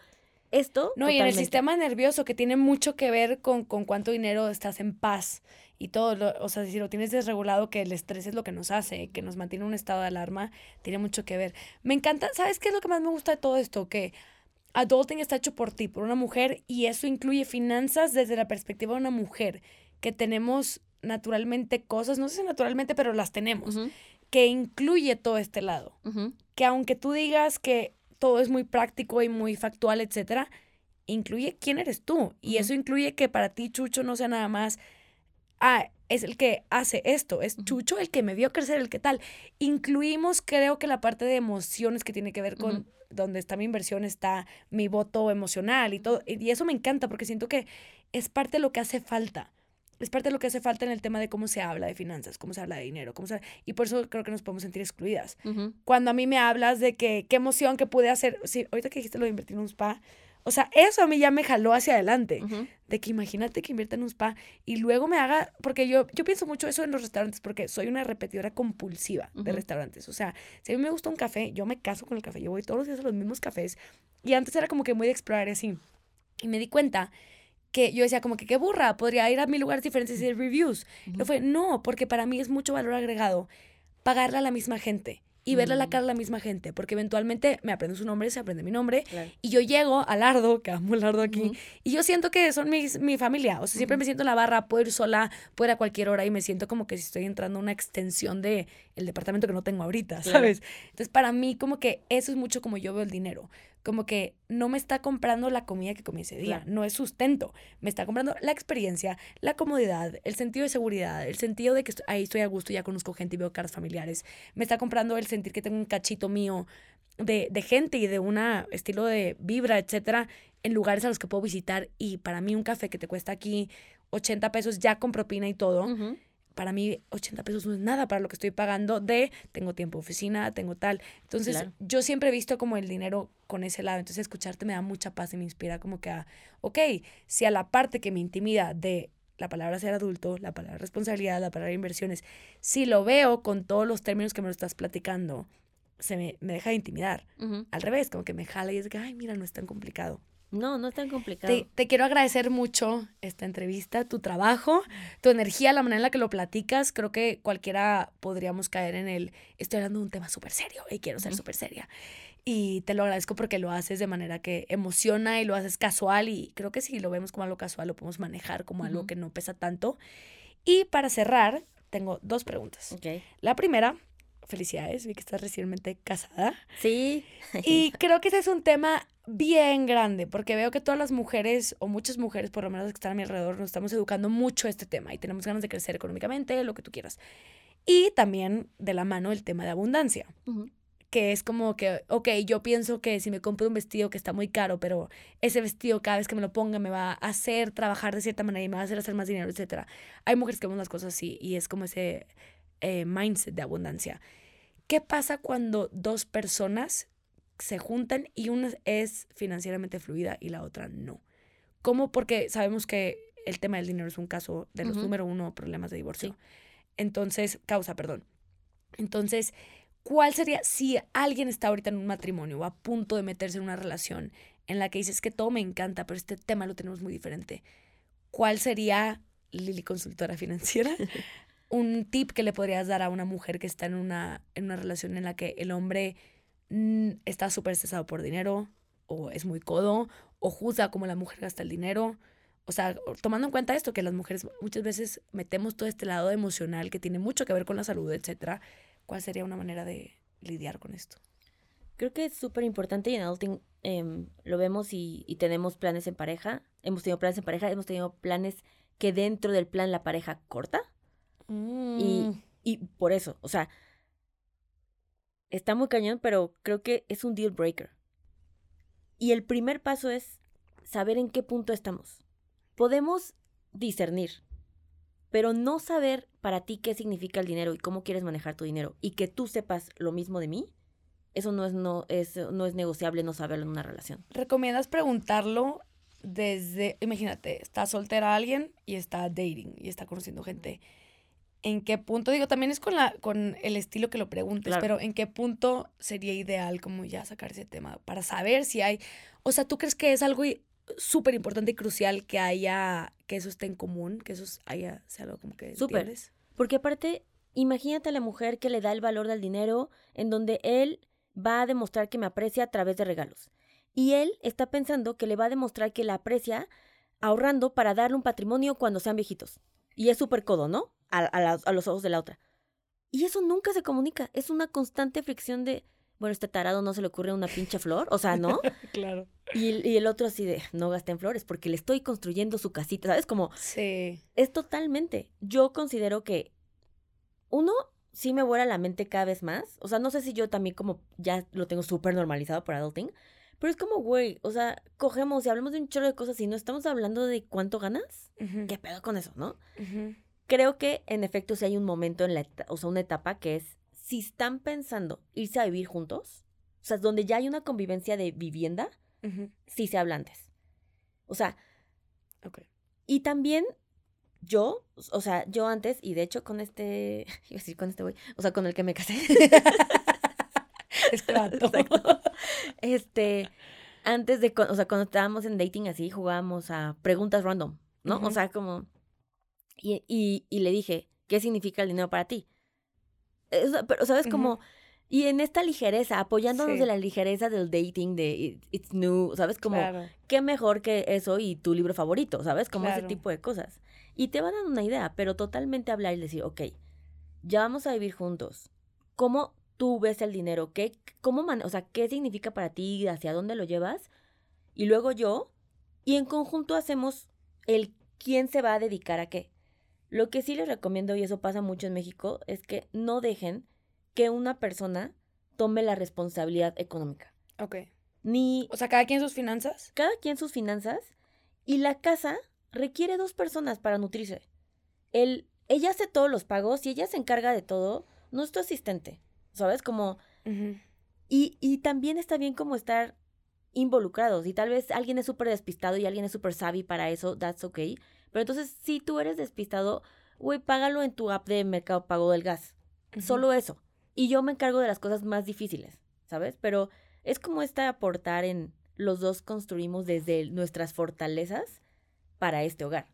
esto. No, y en el totalmente. sistema nervioso que tiene mucho que ver con, con cuánto dinero estás en paz y todo, lo- o sea, si lo tienes desregulado, que el estrés es lo que nos hace, que nos mantiene en un estado de alarma, tiene mucho que ver. Me encanta, ¿sabes qué es lo que más me gusta de todo esto? Que adulting está hecho por ti, por una mujer, y eso incluye finanzas desde la perspectiva de una mujer, que tenemos naturalmente cosas, no sé si naturalmente, pero las tenemos, que incluye todo este lado que aunque tú digas que todo es muy práctico y muy factual, etcétera, incluye quién eres tú. Y eso incluye que para ti Chucho no sea nada más, ah, es el que hace esto, es. Chucho el que me vio crecer, el que tal. Incluimos, creo que la parte de emociones que tiene que ver con donde está mi inversión, está mi voto emocional y todo. Y eso me encanta porque siento que es parte de lo que hace falta. Es parte de lo que hace falta en el tema de cómo se habla de finanzas, cómo se habla de dinero, cómo se... y por eso creo que nos podemos sentir excluidas. Cuando a mí me hablas de que qué emoción que pude hacer, sí, ahorita que dijiste lo de invertir en un spa, o sea, eso a mí ya me jaló hacia adelante, de que imagínate que invierta en un spa y luego me haga, porque yo, yo pienso mucho eso en los restaurantes, porque soy una repetidora compulsiva de restaurantes, o sea, si a mí me gusta un café, yo me caso con el café, yo voy todos los días a los mismos cafés y antes era como que muy de explorar y así, y me di cuenta que yo decía como que qué burra, podría ir a mil lugares diferentes y hacer reviews. Y Ujú. fue, no, porque para mí es mucho valor agregado pagarle a la misma gente y verle la Mm. cara a la misma gente, porque eventualmente me aprendo su nombre, se aprende mi nombre, Claro. y yo llego a Lardo, que amo Lardo aquí, y yo siento que son mis, mi familia, o sea, siempre me siento en la barra, puedo ir sola, puedo ir a cualquier hora y me siento como que si estoy entrando a una extensión de el departamento que no tengo ahorita, Claro. ¿sabes? Entonces, para mí como que eso es mucho como yo veo el dinero, como que no me está comprando la comida que comí ese día, Claro. no es sustento, me está comprando la experiencia, la comodidad, el sentido de seguridad, el sentido de que estoy- ahí estoy a gusto, ya conozco gente y veo caras familiares, me está comprando el sentir que tengo un cachito mío de, de gente y de un estilo de vibra, etcétera, en lugares a los que puedo visitar. Y para mí un café que te cuesta aquí 80 pesos ya con propina y todo. Para mí 80 pesos no es nada para lo que estoy pagando de tengo tiempo de oficina, tengo tal. Entonces Claro. yo siempre he visto como el dinero con ese lado. Entonces escucharte me da mucha paz y me inspira como que a, ok, si a la parte que me intimida de la palabra ser adulto, la palabra responsabilidad, la palabra inversiones, si lo veo con todos los términos que me lo estás platicando, se me, me deja de intimidar. Al revés, como que me jala y es que, ay, mira, no es tan complicado. No, no es tan complicado. Te, te quiero agradecer mucho esta entrevista, tu trabajo, tu energía, la manera en la que lo platicas. Creo que cualquiera podríamos caer en el, estoy hablando de un tema súper serio y quiero ser súper seria. Y te lo agradezco porque lo haces de manera que emociona y lo haces casual y creo que si lo vemos como algo casual lo podemos manejar como algo que no pesa tanto. Y para cerrar, tengo dos preguntas. Ok. La primera, felicidades, vi que estás recientemente casada. Sí. Y creo que ese es un tema bien grande, porque veo que todas las mujeres, o muchas mujeres por lo menos que están a mi alrededor, nos estamos educando mucho a este tema y tenemos ganas de crecer económicamente, lo que tú quieras. Y también de la mano el tema de abundancia, que es como que, ok, yo pienso que si me compro un vestido que está muy caro, pero ese vestido cada vez que me lo ponga me va a hacer trabajar de cierta manera y me va a hacer hacer más dinero, etc. Hay mujeres que ven las cosas así y es como ese eh, mindset de abundancia. ¿Qué pasa cuando dos personas se juntan y una es financieramente fluida y la otra no? ¿Cómo? Porque sabemos que el tema del dinero es un caso de los número uno problemas de divorcio. Sí. Entonces, causa, perdón. Entonces, ¿cuál sería si alguien está ahorita en un matrimonio o a punto de meterse en una relación en la que dices que todo me encanta, pero este tema lo tenemos muy diferente? ¿Cuál sería, Lili, consultora financiera, un tip que le podrías dar a una mujer que está en una, en una relación en la que el hombre mm, está súper estresado por dinero o es muy codo o juzga cómo la mujer gasta el dinero? O sea, tomando en cuenta esto, que las mujeres muchas veces metemos todo este lado emocional que tiene mucho que ver con la salud, etcétera, ¿cuál sería una manera de lidiar con esto? Creo que es súper importante y en adulting em, lo vemos y, y tenemos planes en pareja. Hemos tenido planes en pareja, hemos tenido planes que dentro del plan la pareja corta. Mm. Y, y por eso, o sea, está muy cañón, pero creo que es un deal breaker. Y el primer paso es saber en qué punto estamos. Podemos discernir, pero no saber para ti qué significa el dinero y cómo quieres manejar tu dinero y que tú sepas lo mismo de mí, eso no es, no es, no es negociable no saberlo en una relación. ¿Recomiendas preguntarlo desde, imagínate, está soltera alguien y está dating y está conociendo gente? ¿En qué punto? Digo, también es con, la, con el estilo que lo preguntes, pero ¿en qué punto sería ideal como ya sacar ese tema para saber si hay, o sea, ¿tú crees que es algo súper importante y crucial que haya, que eso esté en común, que eso haya, sea algo como que... Súper. Porque aparte, imagínate a la mujer que le da el valor del dinero en donde él va a demostrar que me aprecia a través de regalos. Y él está pensando que le va a demostrar que la aprecia ahorrando para darle un patrimonio cuando sean viejitos. Y es súper codo, ¿no? A, a los ojos de la otra. Y eso nunca se comunica. Es una constante fricción de, bueno, este tarado no se le ocurre una pinche flor, o sea, ¿no? claro. Y, y, el otro así de, no gasten flores porque le estoy construyendo su casita, ¿sabes? Como... Sí. Es totalmente. Yo considero que, uno, sí me vuela la mente cada vez más. O sea, no sé si yo también como ya lo tengo súper normalizado por adulting. Pero es como, güey, o sea, cogemos y hablamos de un chorro de cosas y no estamos hablando de cuánto ganas. ¿Qué pedo con eso, no? Creo que, en efecto, si hay un momento en la, o sea, una etapa que es, si están pensando irse a vivir juntos, o sea, donde ya hay una convivencia de vivienda, sí se habla antes. O sea, okay. y también yo, o sea, yo antes, y de hecho con este, iba a decir con este güey, o sea, con el que me casé. Este, antes de, o sea, cuando estábamos en dating así, jugábamos a preguntas random, ¿no? O sea, como, y, y, y, le dije, ¿qué significa el dinero para ti? pero, ¿sabes? Como, y en esta ligereza, apoyándonos de la ligereza del dating, de It's New, ¿sabes? Como, qué mejor que eso y tu libro favorito, ¿sabes? Como ese tipo de cosas. Y te van a dar una idea, pero totalmente hablar y decir, ok, ya vamos a vivir juntos. ¿Cómo tú ves el dinero? ¿Qué, cómo man o sea, qué significa para ti? ¿Hacia dónde lo llevas? Y luego yo, y en conjunto hacemos el quién se va a dedicar a qué. Lo que sí les recomiendo, y eso pasa mucho en México, es que no dejen que una persona tome la responsabilidad económica. Ok. Ni. O sea, cada quien sus finanzas. Cada quien sus finanzas. Y la casa requiere dos personas para nutrirse. El, ella hace todos los pagos y ella se encarga de todo, no es tu asistente, ¿sabes? Como... y, y también está bien como estar involucrados y tal vez alguien es súper despistado y alguien es súper savvy para eso, that's okay. Pero entonces, si tú eres despistado, güey, págalo en tu app de Mercado Pago del Gas. Solo eso. Y yo me encargo de las cosas más difíciles, ¿sabes? Pero es como este aportar en los dos construimos desde nuestras fortalezas para este hogar.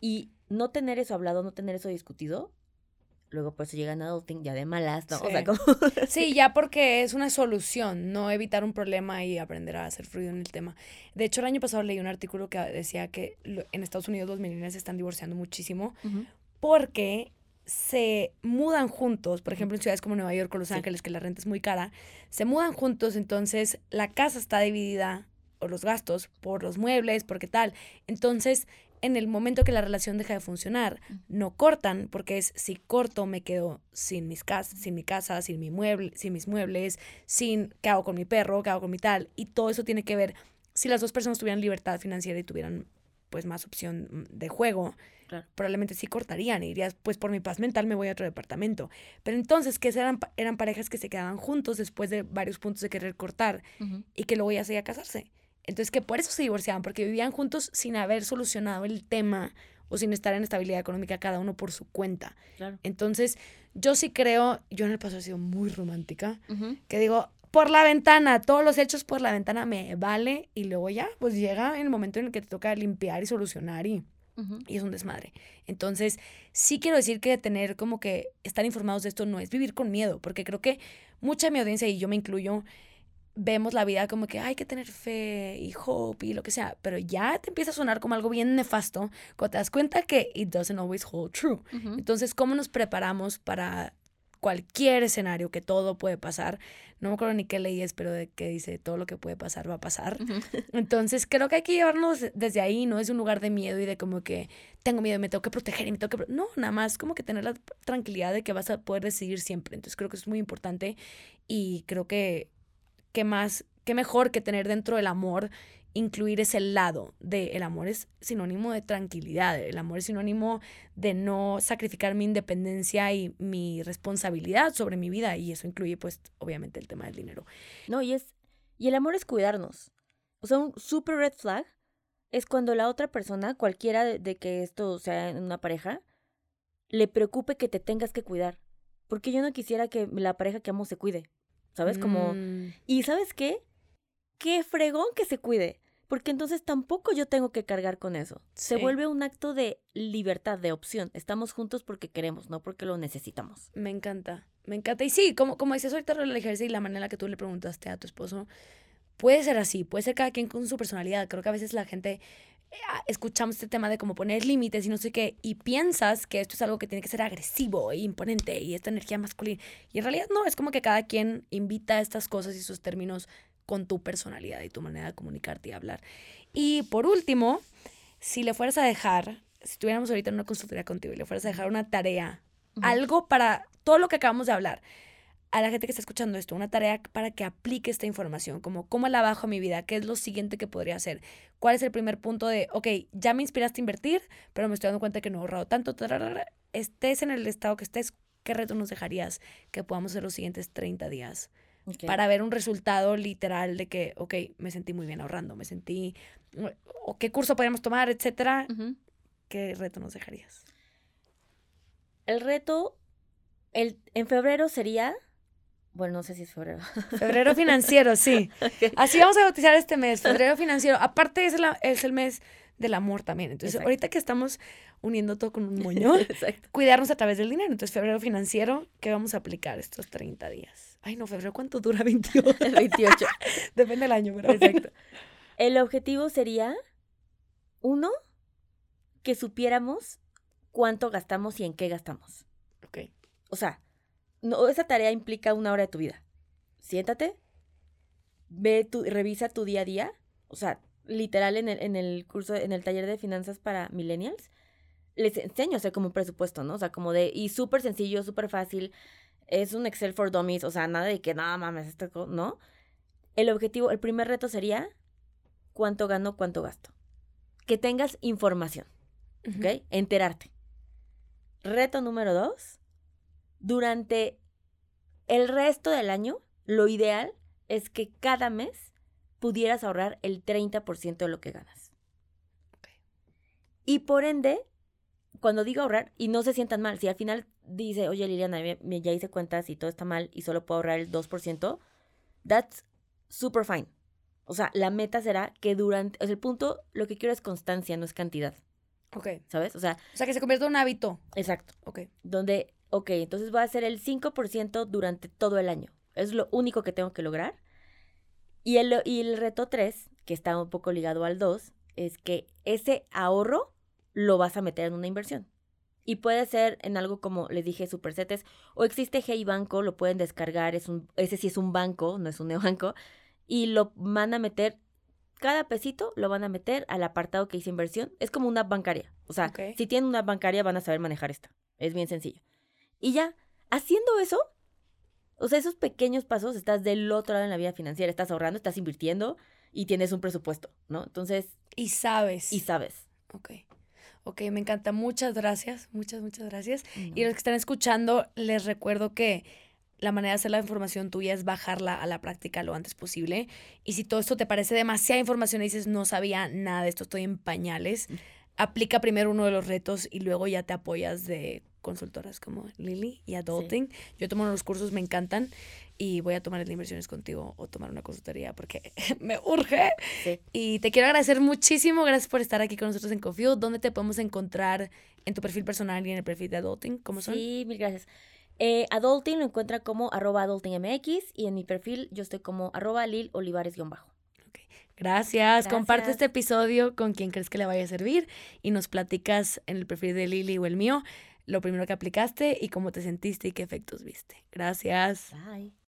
Y no tener eso hablado, no tener eso discutido, luego pues llegan a adulting ya de malas, ¿no? Sí. O sea, como... sí, ya porque es una solución, no evitar un problema y aprender a hacer fluido en el tema. De hecho, el año pasado leí un artículo que decía que en Estados Unidos los millennials se están divorciando muchísimo porque se mudan juntos, por ejemplo, en ciudades como Nueva York o Los Ángeles, que la renta es muy cara, se mudan juntos, entonces la casa está dividida o los gastos por los muebles, porque tal. Entonces, en el momento que la relación deja de funcionar, no cortan, porque es si corto me quedo sin mis casas, sin mi casa, sin mi mueble, sin mis muebles, sin qué hago con mi perro, qué hago con mi tal, y todo eso tiene que ver si las dos personas tuvieran libertad financiera y tuvieran pues más opción de juego, probablemente sí cortarían y dirías, pues por mi paz mental me voy a otro departamento. Pero entonces, que eran, eran parejas que se quedaban juntos después de varios puntos de querer cortar y que luego ya se iba a casarse. Entonces, que por eso se divorciaban, porque vivían juntos sin haber solucionado el tema o sin estar en estabilidad económica cada uno por su cuenta. Entonces, yo sí creo, yo en el pasado he sido muy romántica, que digo, por la ventana, todos los hechos por la ventana me vale y luego ya, pues llega el momento en el que te toca limpiar y solucionar y, y es un desmadre. Entonces, sí quiero decir que tener como que estar informados de esto no es vivir con miedo, porque creo que mucha de mi audiencia, y yo me incluyo, vemos la vida como que hay que tener fe y hope y lo que sea, pero ya te empieza a sonar como algo bien nefasto cuando te das cuenta que it doesn't always hold true. Entonces, ¿cómo nos preparamos para cualquier escenario, que todo puede pasar. No me acuerdo ni qué ley es, pero de que dice todo lo que puede pasar va a pasar. Entonces creo que hay que llevarnos desde ahí, no es un lugar de miedo y de como que tengo miedo, me tengo que proteger y me tengo que... No, nada más como que tener la tranquilidad de que vas a poder decidir siempre. Entonces creo que es muy importante y creo que, qué más, qué mejor que tener dentro del amor incluir ese lado de el amor es sinónimo de tranquilidad, el amor es sinónimo de no sacrificar mi independencia y mi responsabilidad sobre mi vida y eso incluye pues obviamente el tema del dinero. No, y es y el amor es cuidarnos. O sea, un super red flag es cuando la otra persona, cualquiera de, que esto sea en una pareja, le preocupe que te tengas que cuidar. Porque yo no quisiera que la pareja que amo se cuide. ¿Sabes? Como... Mm. ¿Y sabes qué? Qué fregón que se cuide porque entonces tampoco yo tengo que cargar con eso. Se vuelve un acto de libertad, de opción. Estamos juntos porque queremos, no porque lo necesitamos. Me encanta, me encanta. Y sí, como, como dices ahorita el ejercicio y la manera en la que tú le preguntaste a tu esposo, puede ser así, puede ser cada quien con su personalidad. Creo que a veces la gente escuchamos este tema de cómo poner límites y no sé qué, y piensas que esto es algo que tiene que ser agresivo e imponente y esta energía masculina. Y en realidad no, es como que cada quien invita a estas cosas y sus términos con tu personalidad y tu manera de comunicarte y hablar. Y por último, si le fueras a dejar, si estuviéramos ahorita en una consultoría contigo y le fueras a dejar una tarea, algo para todo lo que acabamos de hablar, a la gente que está escuchando esto, una tarea para que aplique esta información, como cómo la bajo a mi vida, qué es lo siguiente que podría hacer, cuál es el primer punto de, ok, ya me inspiraste a invertir, pero me estoy dando cuenta que no he ahorrado tanto, estés en el estado que estés, ¿qué reto nos dejarías que podamos hacer los siguientes 30 días? para ver un resultado literal de que, ok, me sentí muy bien ahorrando, me sentí, o qué curso podríamos tomar, etcétera. ¿Qué reto nos dejarías? El reto, el, en febrero sería, bueno, no sé si es febrero. Febrero financiero, sí. Así vamos a bautizar este mes, febrero financiero. Aparte es, es el mes del amor también. Entonces, ahorita que estamos uniendo todo con un moñón, cuidarnos a través del dinero. Entonces, febrero financiero, ¿qué vamos a aplicar estos 30 días? Ay, no, febrero, ¿cuánto dura? 28. 28. Depende del año, pero. Exacto. El objetivo sería, uno, que supiéramos cuánto gastamos y en qué gastamos. Ok. O sea, no, esa tarea implica una hora de tu vida. Siéntate, ve tu, revisa tu día a día. O sea, literal en el, en el curso, en el taller de finanzas para millennials, les enseño a hacer como un presupuesto, ¿no? O sea, como de, y súper sencillo, súper fácil, es un Excel for Dummies, o sea, nada de que, nada mames, esto, ¿no? El objetivo, el primer reto sería cuánto gano, cuánto gasto. Que tengas información, ¿ok? Enterarte. Reto número dos, durante el resto del año, lo ideal es que cada mes pudieras ahorrar el 30% de lo que ganas. Y por ende, cuando digo ahorrar, y no se sientan mal, si al final dice, oye Liliana, ya hice cuentas y todo está mal y solo puedo ahorrar el 2%, that's super fine. O sea, la meta será que durante, o sea, el punto, lo que quiero es constancia, no es cantidad. Ok. ¿Sabes? O sea, o sea, que se convierta en un hábito. Exacto. Ok. Donde, ok, entonces voy a hacer el 5% durante todo el año. Es lo único que tengo que lograr. Y el, y el reto 3, que está un poco ligado al 2, es que ese ahorro lo vas a meter en una inversión. Y puede ser en algo como les dije, Supersetes, o existe Hey Banco, lo pueden descargar, es un, ese sí es un banco, no es un neobanco, y lo van a meter, cada pesito lo van a meter al apartado que dice inversión. Es como una bancaria. O sea, si tienen una bancaria van a saber manejar esta. Es bien sencillo. Y ya, haciendo eso, o sea, esos pequeños pasos, estás del otro lado en la vida financiera, estás ahorrando, estás invirtiendo y tienes un presupuesto, ¿no? Entonces... Y sabes. Y sabes. Ok. Ok, me encanta. Muchas gracias, muchas, muchas gracias. Y los que están escuchando, les recuerdo que la manera de hacer la información tuya es bajarla a la práctica lo antes posible. Y si todo esto te parece demasiada información y dices, no sabía nada de esto, estoy en pañales, aplica primero uno de los retos y luego ya te apoyas de consultoras como Lily y Adulting. Yo tomo los cursos, me encantan y voy a tomar el de inversiones contigo o tomar una consultoría porque me urge. Y te quiero agradecer muchísimo. Gracias por estar aquí con nosotros en Confio. ¿Dónde te podemos encontrar en tu perfil personal y en el perfil de Adulting? ¿Cómo son? Sí, mil gracias. Eh, adulting lo encuentra como arroba adultingmx y en mi perfil yo estoy como arroba lil olivares-bajo. Gracias. Comparte Gracias. este episodio con quien crees que le vaya a servir y nos platicas en el perfil de Lili o el mío lo primero que aplicaste y cómo te sentiste y qué efectos viste. Gracias. Bye.